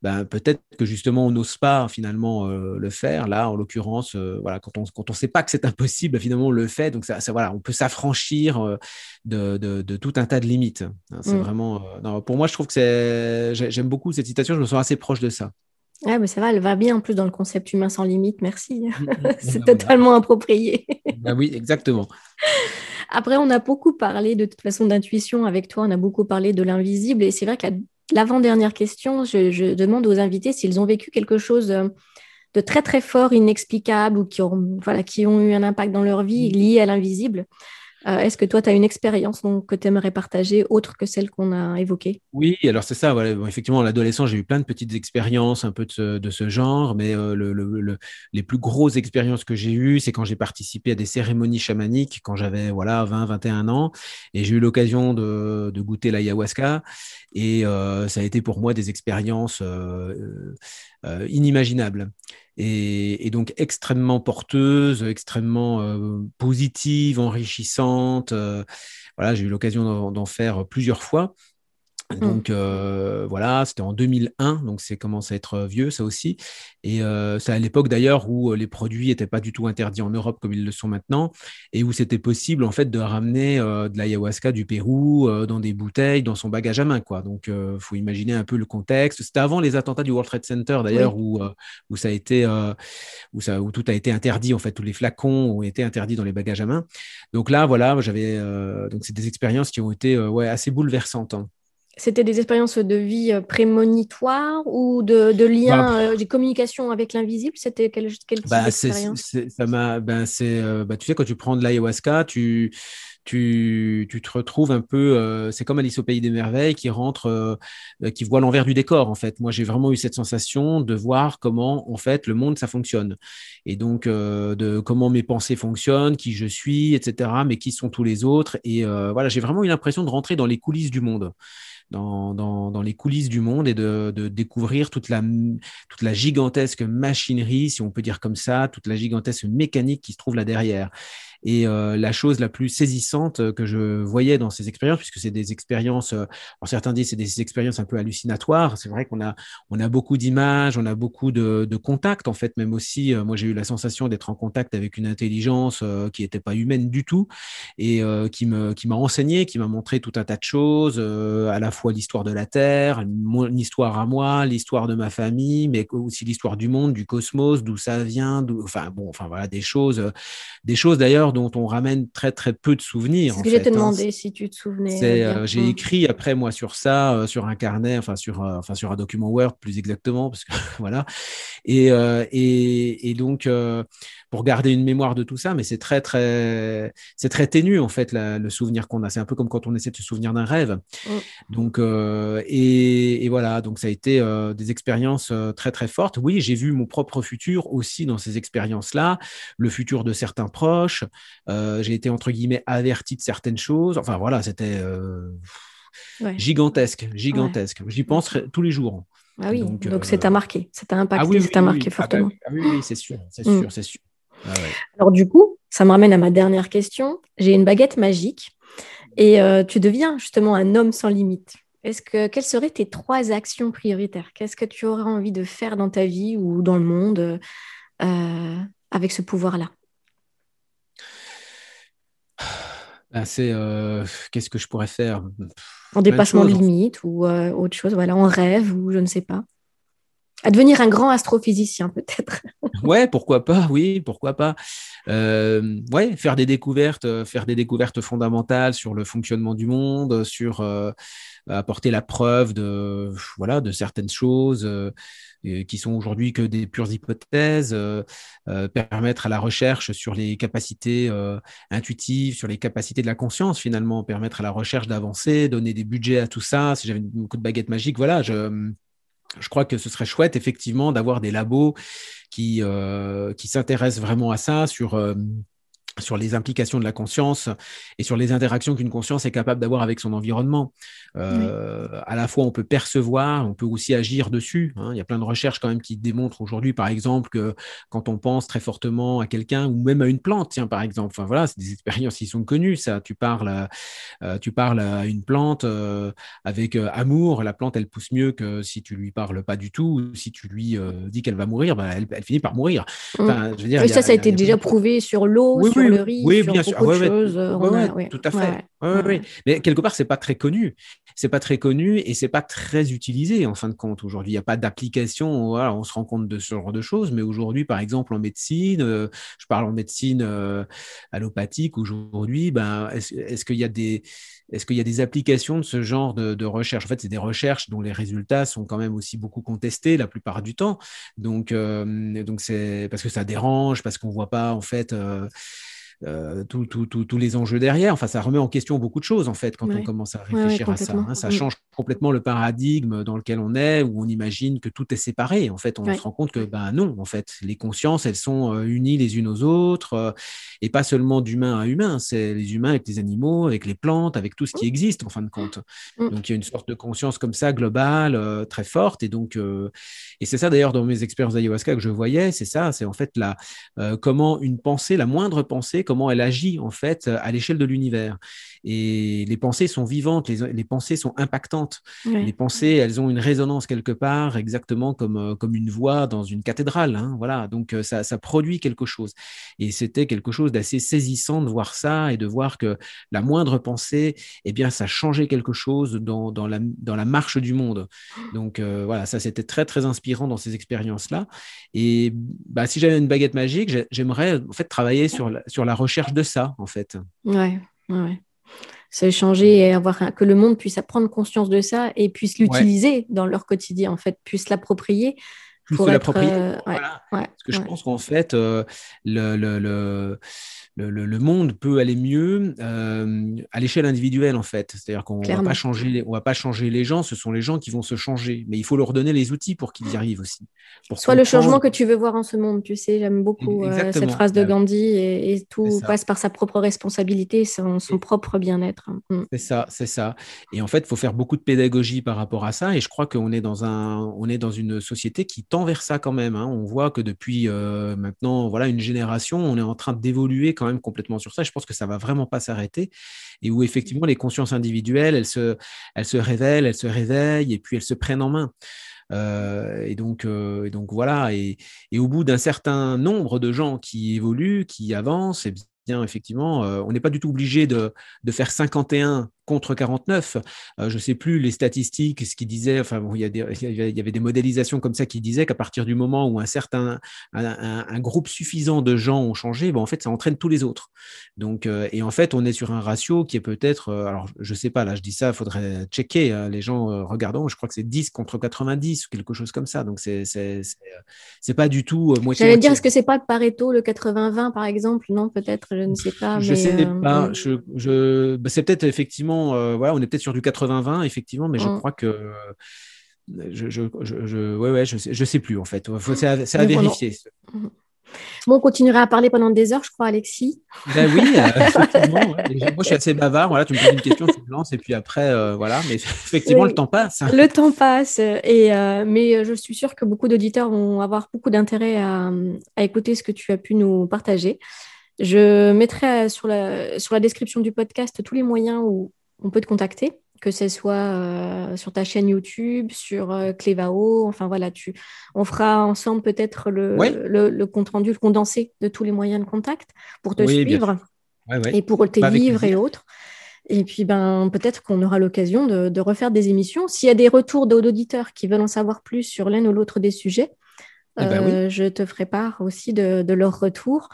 ben, peut-être que justement on n'ose pas finalement euh, le faire. Là, en l'occurrence, euh, voilà, quand on quand on sait pas que c'est impossible, finalement on le fait. Donc ça, voilà, on peut s'affranchir euh, de, de, tout un tas de limites. Hein, c'est mm. vraiment. pour moi, je trouve que c'est j'aime beaucoup cette citation. Je me sens assez proche de ça. Ah, mais ça va, elle va bien en plus dans le concept humain sans limite. Merci. Mm, mm, c'est totalement approprié. Ben oui, exactement. Après, on a beaucoup parlé de toute façon d'intuition avec toi, on a beaucoup parlé de l'invisible et c'est vrai a L'avant-dernière question, je, demande aux invités s'ils ont vécu quelque chose euh, de très très fort, inexplicable ou qui ont, voilà, qui ont eu un impact dans leur vie mm. lié à l'invisible. Euh, est-ce que toi, tu as une expérience que tu aimerais partager autre que celle qu'on a évoquée? Oui, alors c'est ça. Effectivement, à l'adolescence, j'ai eu plein de petites expériences un peu de ce, genre, mais euh, le, les plus grosses expériences que j'ai eues, c'est quand j'ai participé à des cérémonies chamaniques quand j'avais voilà, 20, 21 ans, et j'ai eu l'occasion de, de, goûter l'ayahuasca. Et euh, ça a été pour moi des expériences inimaginables et, donc extrêmement porteuse, extrêmement euh, positive, enrichissante. Euh, voilà, j'ai eu l'occasion d'en faire plusieurs fois. Mmh. Donc euh, voilà, c'était en 2001, donc c'est commence à être vieux ça aussi. Et euh, c'est à l'époque d'ailleurs où euh, les produits n'étaient pas du tout interdits en Europe comme ils le sont maintenant, et où c'était possible en fait de ramener de l'ayahuasca du Pérou dans des bouteilles, dans son bagage à main quoi. Donc il faut imaginer un peu le contexte. C'était avant les attentats du World Trade Center d'ailleurs où où ça a été où ça où tout a été interdit en fait, tous les flacons ont été interdits dans les bagages à main. Donc là voilà, j'avais donc c'est des expériences qui ont été ouais assez bouleversantes. Hein. C'était des expériences de vie euh, prémonitoires ou de, de liens, bah, euh, de communication avec l'invisible? C'était quel, quel type bah, d'expérience? ça m'a, ben c'est, euh, bah, Tu sais, quand tu prends de l'ayahuasca, tu, tu, tu, te retrouves un peu, c'est comme Alice au pays des merveilles qui rentre, qui voit l'envers du décor en fait. Moi, j'ai vraiment eu cette sensation de voir comment en fait le monde ça fonctionne et donc de comment mes pensées fonctionnent, qui je suis, etc. Mais qui sont tous les autres et voilà, j'ai vraiment eu l'impression de rentrer dans les coulisses du monde dans, dans, dans, les coulisses du monde et de, de, découvrir toute la, toute la gigantesque machinerie, si on peut dire comme ça, toute la gigantesque mécanique qui se trouve là derrière. Et la chose la plus saisissante que je voyais dans ces expériences, puisque c'est des expériences, certains disent c'est des expériences un peu hallucinatoires. C'est vrai qu'on a, on a beaucoup d'images, on a beaucoup de, de, contacts, en fait, même aussi. moi, j'ai eu la sensation d'être en contact avec une intelligence qui n'était pas humaine du tout et qui me, qui m'a enseigné, qui m'a montré tout un tas de choses, à la fois l'histoire de la Terre, mon histoire à moi, l'histoire de ma famille, mais aussi l'histoire du monde, du cosmos, d'où ça vient, enfin bon, enfin voilà, des choses, des choses d'ailleurs dont on ramène très très peu de souvenirs. C'est ce que j'ai te hein. demandé si tu te souvenais. Euh, j'ai mmh. écrit après moi sur ça, euh, sur un carnet, enfin sur, euh, enfin sur un document Word plus exactement, parce que voilà. Et, et, et donc pour garder une mémoire de tout ça, mais c'est très très c'est très ténu en fait le souvenir qu'on a. C'est un peu comme quand on essaie de se souvenir d'un rêve. Mmh. Donc et, et, voilà, donc ça a été des expériences très très fortes. Oui, j'ai vu mon propre futur aussi dans ces expériences-là, le futur de certains proches. Euh, j'ai été entre guillemets averti de certaines choses. Enfin voilà, c'était euh, gigantesque, gigantesque. J'y pense tous les jours. Ah oui, donc, donc ça t'a marqué, ça t'a impacté, ah oui, ça t'a marqué ah bah fortement. Ah, oui, oui, c'est sûr, c'est mm. sûr, c'est sûr. Ah Alors du coup, ça me ramène à ma dernière question. J'ai une baguette magique et euh, tu deviens justement un homme sans limite. Est-ce que quelles seraient tes trois actions prioritaires? Qu'est-ce que tu aurais envie de faire dans ta vie ou dans le monde avec ce pouvoir-là? Bah, c'est euh, qu'est-ce que je pourrais faire? En dépassement de, limite ou euh, autre chose, voilà, en rêve ou je ne sais pas. À devenir un grand astrophysicien peut-être. ouais, pourquoi pas, oui, pourquoi pas. Euh, ouais, faire des découvertes, faire des découvertes fondamentales sur le fonctionnement du monde, sur apporter la preuve de voilà de certaines choses qui sont aujourd'hui que des pures hypothèses, euh, euh, permettre à la recherche sur les capacités euh, intuitives, sur les capacités de la conscience finalement, permettre à la recherche d'avancer, donner des budgets à tout ça. Si j'avais beaucoup de baguettes magiques, voilà, je, je crois que ce serait chouette effectivement d'avoir des labos qui, qui s'intéressent vraiment à ça sur sur les implications de la conscience et sur les interactions qu'une conscience est capable d'avoir avec son environnement. Euh, à la fois, on peut percevoir, on peut aussi agir dessus. Hein. Il y a plein de recherches quand même qui démontrent aujourd'hui, par exemple, que quand on pense très fortement à quelqu'un ou même à une plante, tiens, par exemple, enfin voilà, c'est des expériences qui sont connues. Ça, tu parles, à, euh, tu parles à une plante euh, avec amour, la plante, elle pousse mieux que si tu lui parles pas du tout, ou si tu lui dis qu'elle va mourir, bah, elle, finit par mourir. Enfin, je veux dire, ça, ça a, été déjà prouvé sur l'eau, sur le riz, oui, sur bien sûr. de choses. tout à fait. Mais quelque part, c'est pas très connu c'est pas très connu et c'est pas très utilisé en fin de compte aujourd'hui. Il n'y a pas d'application. Voilà, on se rend compte de ce genre de choses, mais aujourd'hui, par exemple, en médecine, euh, je parle en médecine euh, allopathique aujourd'hui, ben, est-ce qu'il y a des est-ce qu'il y a des applications de ce genre de, recherche? En fait, c'est des recherches dont les résultats sont quand même aussi beaucoup contestés la plupart du temps. Donc, euh, donc c'est parce que ça dérange, parce qu'on voit pas en fait. Euh, tous les enjeux derrière. Enfin, ça remet en question beaucoup de choses, en fait, quand on commence à réfléchir à ça. Hein. Ça mm. change complètement le paradigme dans lequel on est, où on imagine que tout est séparé. En fait, on se rend compte que, ben non, en fait, les consciences, elles sont euh, unies les unes aux autres, euh, et pas seulement d'humain à humain, c'est les humains avec les animaux, avec les plantes, avec tout ce qui mm. existe, en fin de compte. Mm. Donc, il y a une sorte de conscience comme ça, globale, très forte, et donc, et c'est ça d'ailleurs dans mes expériences d'ayahuasca que je voyais, c'est ça, c'est en fait la, comment une pensée, la moindre pensée, comment elle agit en fait à l'échelle de l'univers. Et les pensées sont vivantes, les, pensées sont impactantes. Les pensées, elles ont une résonance quelque part, exactement comme, euh, comme une voix dans une cathédrale. Hein, voilà, donc euh, ça, ça, produit quelque chose. Et c'était quelque chose d'assez saisissant de voir ça et de voir que la moindre pensée, eh bien, ça changeait quelque chose dans, dans, la, dans la marche du monde. Donc euh, voilà, ça c'était très très inspirant dans ces expériences-là. Et bah, si j'avais une baguette magique, j'aimerais en fait travailler sur la, sur la recherche de ça, en fait. Ouais, ouais. C'est changer et avoir que le monde puisse prendre conscience de ça et puisse l'utiliser dans leur quotidien, en fait, puisse l'approprier. Pour être, euh, Parce que je pense qu'en fait, euh, le, le le, monde peut aller mieux euh, à l'échelle individuelle en fait. C'est-à-dire qu'on va pas changer, on va pas changer les gens, ce sont les gens qui vont se changer. Mais il faut leur donner les outils pour qu'ils y arrivent aussi. Soit le changement que tu veux voir en ce monde. Tu sais, j'aime beaucoup euh, cette phrase de Gandhi et, tout passe par sa propre responsabilité, son, son propre bien-être. Mm. C'est ça, c'est ça. Et en fait, il faut faire beaucoup de pédagogie par rapport à ça. Et je crois qu'on est dans un, on est dans une société qui tend vers ça quand même. Hein. On voit que depuis maintenant voilà une génération, on est en train d'évoluer quand même complètement sur ça. Je pense que ça va vraiment pas s'arrêter et où effectivement les consciences individuelles, elles se, elles se révèlent, elles se réveillent et puis elles se prennent en main. et, donc, et donc voilà, et, et au bout d'un certain nombre de gens qui évoluent, qui avancent, et effectivement, euh, on n'est pas du tout obligé de, de, faire 51 contre 49. Euh, je ne sais plus les statistiques, ce qui disait, enfin, il, y il, y avait des modélisations comme ça qui disaient qu'à partir du moment où un certain, un, groupe suffisant de gens ont changé, bon, en fait, ça entraîne tous les autres. Donc, euh, et en fait, on est sur un ratio qui est peut-être, alors je ne sais pas, là, je dis ça, il faudrait checker hein, les gens regardant, je crois que c'est 10 contre 90 ou quelque chose comme ça. Donc, c'est c'est pas du tout moitié. J'allais dire, est-ce que c'est pas Pareto, le 80-20 par exemple? Non, peut-être je ne sais pas. Je ne sais pas. Je, je... Bah, c'est peut-être effectivement, euh, voilà, on est peut-être sur du 80-20, effectivement, mais je mm. crois que. Je, je, je, ouais, ouais, je sais, je sais plus en fait. C'est à, vérifier. Mm. Bon, on continuera à parler pendant des heures, je crois, Alexis. Ben oui, euh, effectivement. Moi, je suis assez bavard. Voilà, tu me poses une question, je lance, et puis après, euh, voilà. Mais effectivement, le temps passe. Le temps passe. Et, mais je suis sûre que beaucoup d'auditeurs vont avoir beaucoup d'intérêt à, à, écouter ce que tu as pu nous partager. Je mettrai sur la, sur la description du podcast tous les moyens où on peut te contacter, que ce soit euh, sur ta chaîne YouTube, sur euh, Clévao. Enfin voilà, tu, on fera ensemble peut-être le, le, compte rendu, le condensé de tous les moyens de contact pour te suivre et pour tes bah, livres et autres. Et puis, ben, peut-être qu'on aura l'occasion de, refaire des émissions. S'il y a des retours d'auditeurs qui veulent en savoir plus sur l'un ou l'autre des sujets, eh ben euh, je te ferai part aussi de, de leur retour.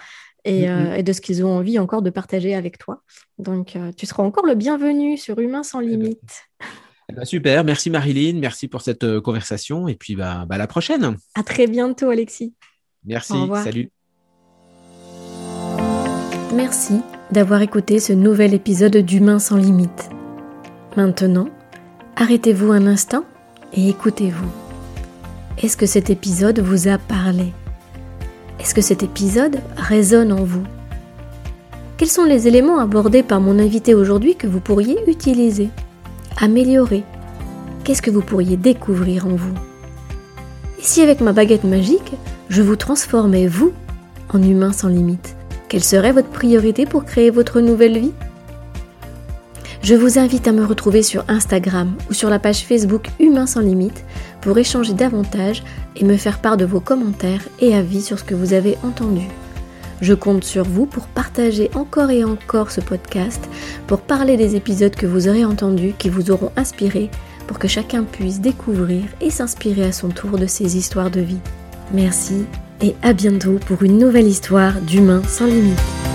Mm, mm. Euh, et, de ce qu'ils ont envie encore de partager avec toi. Donc, euh, tu seras encore le bienvenu sur Humain sans eh ben, limite. Eh ben, super, merci Marilyn, merci pour cette euh, conversation et puis bah, bah, à la prochaine. À très bientôt Alexis. Merci, salut. Merci d'avoir écouté ce nouvel épisode d'Humain sans limite. Maintenant, arrêtez-vous un instant et écoutez-vous. Est-ce que cet épisode vous a parlé? Est-ce que cet épisode résonne en vous? Quels sont les éléments abordés par mon invité aujourd'hui que vous pourriez utiliser, améliorer? Qu'est-ce que vous pourriez découvrir en vous? Et si avec ma baguette magique, je vous transformais, vous, en humain sans limite Quelle serait votre priorité pour créer votre nouvelle vie? Je vous invite à me retrouver sur Instagram ou sur la page Facebook Humain sans limite pour échanger davantage et me faire part de vos commentaires et avis sur ce que vous avez entendu. Je compte sur vous pour partager encore et encore ce podcast, pour parler des épisodes que vous aurez entendus, qui vous auront inspiré, pour que chacun puisse découvrir et s'inspirer à son tour de ces histoires de vie. Merci et à bientôt pour une nouvelle histoire d'Humain sans limite.